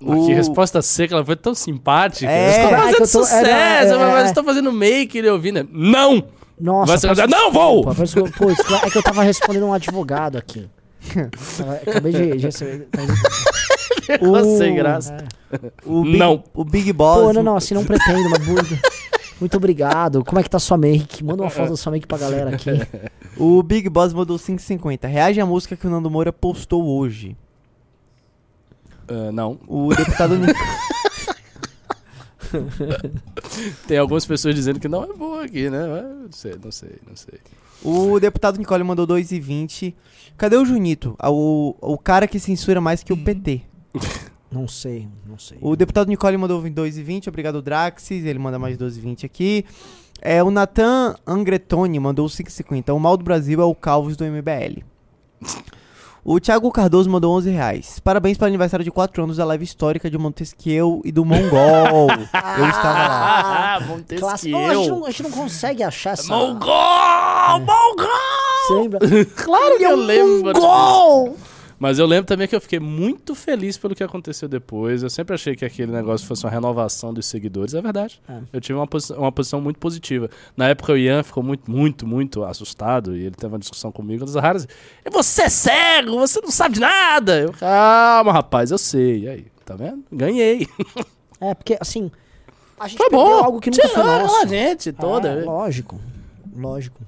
Mas Que O- resposta seca, ela foi tão simpática. É. Eles estão É, que fazendo eu tô- é, sucesso, é, mas é. estão fazendo make ele ouvindo. Não! Nossa. Vai. Não, vou! desculpa, peço desculpa. Pô, isso é que eu tava respondendo um advogado aqui. Acabei de. de receber- Ficou sem graça. É. O Big, Não. O Big Boss. Pô, não, não, assim não pretendo, mas muito, muito obrigado. Como é que tá sua make? Manda uma foto da sua make pra galera aqui. O Big Boss mandou 5,50. Reage à música que o Nando Moura postou hoje. Ah, não. O deputado. Tem algumas pessoas dizendo que não é boa aqui, né? Mas Não sei, não sei, não sei. o deputado Nicole mandou 2,20. Cadê o Junito? Ah, O, o cara que censura mais que o PT. Não sei, não sei. O deputado Nicole mandou 2,20. Obrigado, Draxis. Ele manda mais 12,20 aqui. É, o Nathan Angretoni mandou 5,50. O mal do Brasil é o Calvos do MBL. O Thiago Cardoso mandou 11 reais. Parabéns pelo aniversário de 4 anos da live histórica de Montesquieu e do Mongol. Eu estava lá. Ah, Montesquieu. Clássico. Oh, a, gente não, a gente não consegue achar essa. Mongol! Mongol! Você lembra? Claro que eu lembro. Gol! Mas eu lembro também que eu fiquei muito feliz pelo que aconteceu depois. Eu sempre achei que aquele negócio fosse uma renovação dos seguidores. É verdade. É. Eu tive uma, posi- uma posição muito positiva. Na época o Ian ficou muito, muito, muito assustado. E ele teve uma discussão comigo. Das raras. Você é cego! Você não sabe de nada! Eu, calma, rapaz, eu sei. E aí? Tá vendo? Ganhei. É, porque assim. A gente Foi bom. algo que nunca foi Tinha nosso. a gente toda. É, lógico. Lógico.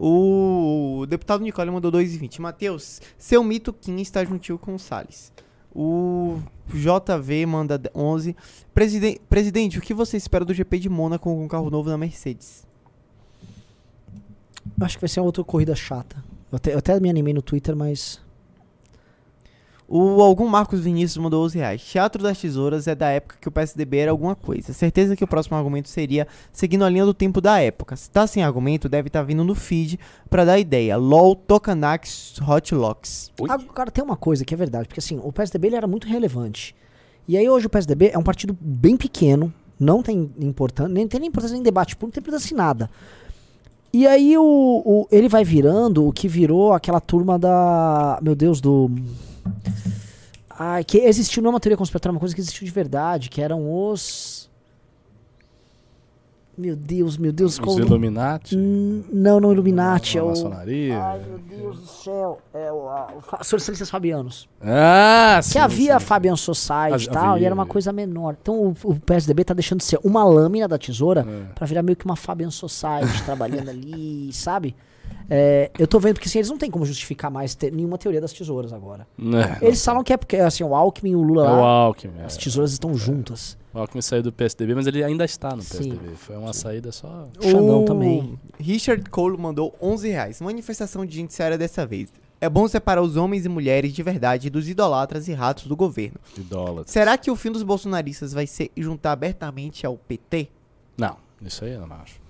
O deputado Nicole mandou 2,20. Matheus, seu mito Kim está juntinho com o Salles. O JV manda 11. Presiden Presidente, o que você espera do GP de Mônaco com um carro novo na Mercedes? Acho que vai ser uma outra corrida chata. Eu até, eu até me animei no Twitter, mas. O algum Marcos Vinícius mandou 11 reais. Teatro das Tesouras é da época que o PSDB era alguma coisa. Certeza que o próximo argumento seria seguindo a linha do tempo da época. Se tá sem argumento, deve estar tá vindo no feed pra dar ideia. LOL Tokanax Hot Locks. Agora tem uma coisa que é verdade, porque assim, o PSDB ele era muito relevante. E aí hoje o PSDB é um partido bem pequeno, não tem importância, nem tem nem importância em debate público, não tem importância em nada. E aí o, o, ele vai virando o que virou aquela turma da. Meu Deus, do. Ai, que existiu não é uma teoria conspiratória, uma coisa que existiu de verdade, que eram os. Meu Deus, meu Deus. Os qual... Illuminati? Hum, não, não Illuminati. A, é maçonaria? Ai, meu Deus do céu. É o, a, o Socialistas Fabianos. Ah, sim. Que havia sim. Fabian Society e tal, havia. e era uma coisa menor. Então o, o, PSDB tá deixando de ser uma lâmina da tesoura é. para virar meio que uma Fabian Society trabalhando ali, sabe? É, eu tô vendo porque assim, eles não tem como justificar mais ter nenhuma teoria das tesouras agora. É, eles falam que é porque assim, o Alckmin e o Lula é lá, o Alckmin, as tesouras estão juntas. O Alckmin saiu do PSDB, mas ele ainda está no Sim. PSDB. Foi uma saída só. O Xandão também. Richard Cole mandou 11 reais. Manifestação de judiciária dessa vez. É bom separar os homens e mulheres de verdade dos idolatras e ratos do governo. Idólatras. Será que o fim dos bolsonaristas vai ser juntar abertamente ao PT? Não, isso aí eu não acho.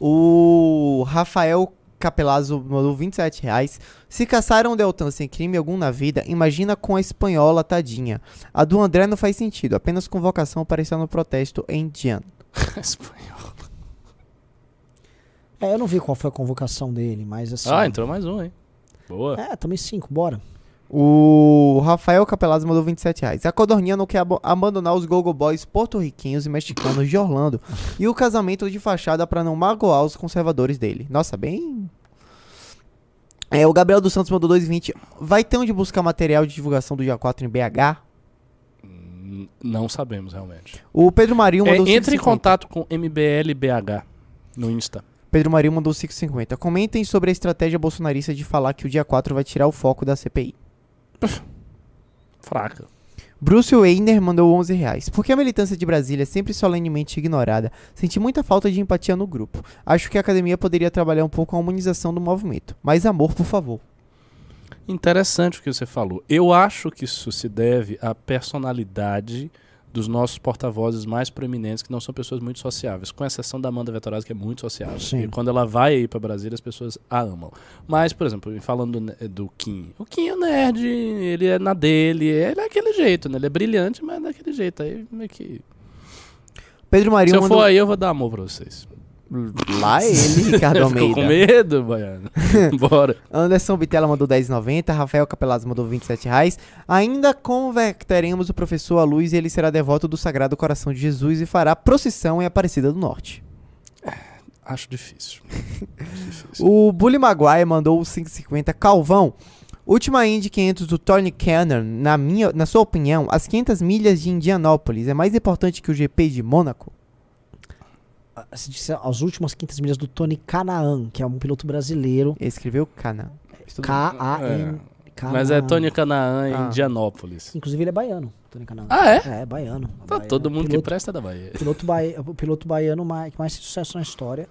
O Rafael Capelazzo mandou 27 reais. Se caçaram Deltan sem crime algum na vida, imagina com a espanhola tadinha. A do André não faz sentido, apenas convocação para estar no protesto em Dian. espanhola. É, eu não vi qual foi a convocação dele, mas assim. Ah, entrou mais um, hein? Boa. É, também cinco, bora. O Rafael Capelazzo mandou 27 reais. A Codorninha não quer ab abandonar os Gogo Boys porto-riquinhos e mexicanos de Orlando e o casamento de fachada para não magoar os conservadores dele. Nossa, bem. É, o Gabriel dos Santos mandou 2,20. Vai ter onde buscar material de divulgação do dia 4 em BH? Hum, não sabemos realmente. O Pedro Marinho mandou é, Entre em contato com MBLBH no Insta. Pedro Marinho mandou 5,50. Comentem sobre a estratégia bolsonarista de falar que o dia 4 vai tirar o foco da CPI. Fraca. Bruce Weiner mandou 11 reais. Por que a militância de Brasília é sempre solenemente ignorada? Senti muita falta de empatia no grupo. Acho que a academia poderia trabalhar um pouco a humanização do movimento. Mais amor, por favor. Interessante o que você falou. Eu acho que isso se deve à personalidade dos nossos porta-vozes mais proeminentes, que não são pessoas muito sociáveis, com exceção da Amanda Vettorazzi, que é muito sociável. Sim. E quando ela vai aí para Brasília, as pessoas a amam. Mas, por exemplo, falando do, do Kim, o Kim é nerd, ele é na dele, ele é aquele jeito, né? Ele é brilhante, mas é daquele jeito. Aí meio que. Pedro Marinho. Se eu mandou... for aí, eu vou dar amor pra vocês. Lá ele, Ricardo Almeida. Ficou com medo, Baiano. Bora. Anderson Bitela mandou 10,90. Rafael Capelazzo mandou 27 reais. Ainda converteremos o professor à luz e ele será devoto do Sagrado Coração de Jesus e fará procissão em Aparecida do Norte. É, acho difícil. difícil. O Bully Maguire mandou 5,50. Calvão. Última Indy 500 do Tony Cannon, na, minha, na sua opinião, as 500 milhas de Indianópolis é mais importante que o GP de Mônaco? As últimas quintas milhas do Tony Canaan, que é um piloto brasileiro. Ele escreveu Canaan. K-A-N. É. Mas é Tony Canaan em ah. Indianópolis. Inclusive ele é baiano, Tony Canaan. Ah, é? É, é baiano. Tá baiano. todo mundo piloto, que presta da Bahia. Piloto ba... O piloto baiano mais, que mais tem sucesso na história.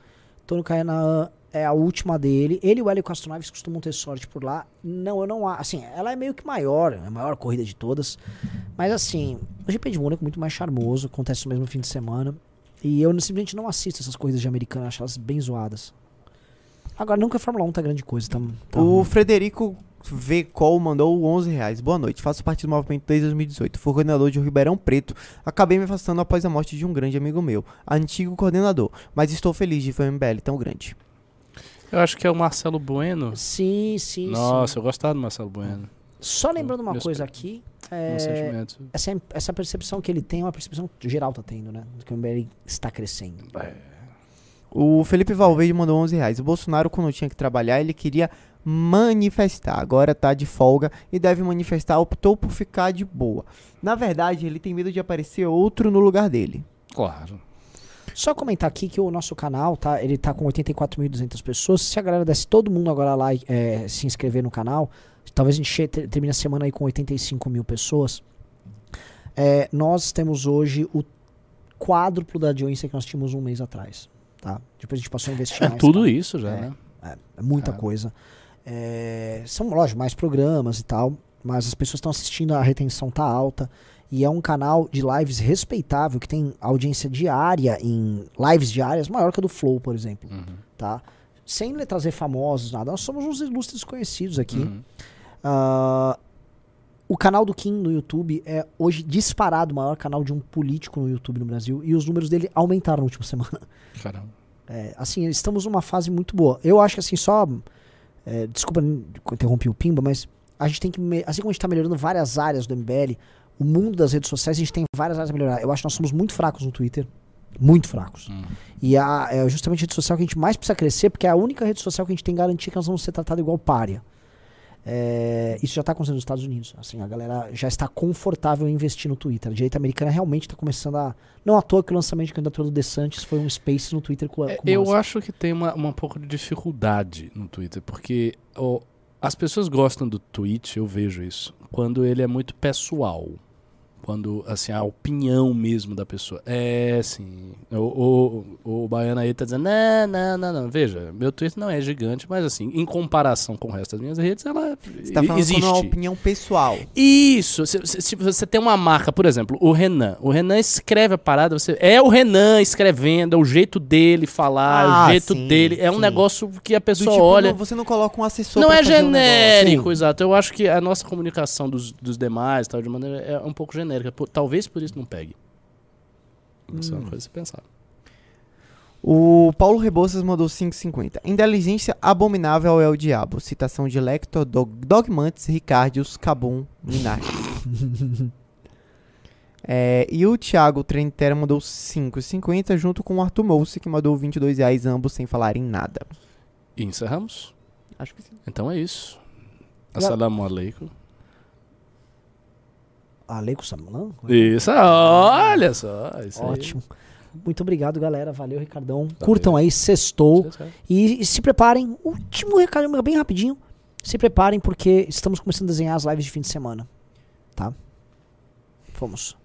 Tony Canaan é a última dele. Ele e o Hélio Castro Naves costumam ter sorte por lá. Não, eu não acho. Assim, ela é meio que maior, é a maior corrida de todas. Mas assim, o GP de Mônaco é muito mais charmoso, acontece no mesmo fim de semana. E eu simplesmente não assisto essas coisas de americana, acho elas bem zoadas. Agora, nunca a Fórmula 1 tá grande coisa. Tá, tá o ruim. Frederico V. Cole mandou 11 reais. Boa noite. Faço parte do movimento desde 2018. Fui coordenador de Ribeirão Preto. Acabei me afastando após a morte de um grande amigo meu, antigo coordenador. Mas estou feliz de ver um MBL tão grande. Eu acho que é o Marcelo Bueno. Sim, sim. Nossa, sim. eu gostava do Marcelo Bueno. Só lembrando uma coisa aqui, é, essa, essa percepção que ele tem é uma percepção que geral tá tendo, né? Que o MBL está crescendo. É. O Felipe Valverde mandou 11 reais. O Bolsonaro, quando tinha que trabalhar, ele queria manifestar. Agora tá de folga e deve manifestar. Optou por ficar de boa. Na verdade, ele tem medo de aparecer outro no lugar dele. Claro. Só comentar aqui que o nosso canal, tá? Ele tá com 84.200 pessoas. Se a galera desse todo mundo agora lá é, se inscrever no canal, talvez a gente termine a semana aí com 85 mil pessoas. É, nós temos hoje o quádruplo da audiência que nós tínhamos um mês atrás. Tá? Depois a gente passou a investir é mais. tudo isso já, é, né? É, é muita é. coisa. É, são, lógico, mais programas e tal, mas as pessoas estão assistindo, a retenção tá alta. E é um canal de lives respeitável, que tem audiência diária em lives diárias maior que a do Flow, por exemplo. Uhum. Tá? Sem trazer famosos, nada. Nós somos uns ilustres conhecidos aqui. Uhum. Uh, o canal do Kim no YouTube é hoje disparado o maior canal de um político no YouTube no Brasil. E os números dele aumentaram na última semana. Caramba. É, assim, estamos numa fase muito boa. Eu acho que assim, só. É, desculpa interromper o Pimba, mas a gente tem que. Assim como a gente está melhorando várias áreas do MBL, o mundo das redes sociais, a gente tem várias áreas a melhorar. Eu acho que nós somos muito fracos no Twitter. Muito fracos. Hum. E a, é justamente a rede social que a gente mais precisa crescer, porque é a única rede social que a gente tem garantia que nós vamos ser tratados igual párea. É, isso já está acontecendo nos Estados Unidos. Assim, a galera já está confortável em investir no Twitter. A direita americana realmente está começando a. Não à toa que o lançamento de candidatura do DeSantis foi um space no Twitter com, é, com Eu acho que tem uma, uma pouco de dificuldade no Twitter, porque oh, as pessoas gostam do tweet, eu vejo isso, quando ele é muito pessoal quando assim a opinião mesmo da pessoa. É assim o, o, o baiano aí tá dizendo não, não, não, não, veja meu Twitter não é gigante mas assim em comparação com o resto das minhas redes ela você tá falando existe. uma opinião pessoal. Isso. Se, se, se, você tem uma marca por exemplo o Renan. O Renan escreve a parada você é o Renan escrevendo é o jeito dele falar ah, o jeito sim, dele é sim. um negócio que a pessoa tipo, olha. não, você não coloca um assessor não é genérico um exato. Eu acho que a nossa comunicação dos, dos demais tal de maneira é um pouco genérica genérica. Por, talvez por isso não pegue. Isso hum. é uma hum. coisa a pensar. O Paulo Rebouças mandou 5,50. Inteligência abominável é o diabo. Citação de Lector, Dog, Dogmantes, Ricardius, Cabum, Minardi. é, e o Thiago Trentera mandou 5,50 junto com o Arthur Mouse, que mandou 22 reais, ambos sem falar em nada. E encerramos? Acho que sim. Então é isso. Assalamu alaikum. Aleico Salam? Isso, olha só. Isso Ótimo. Aí. Muito obrigado, galera. Valeu, Ricardão. Valeu. Curtam aí, sextou. E, e, se preparem. Último recado, bem rapidinho. Se preparem, porque estamos começando a desenhar as lives de fim de semana. Tá? Fomos.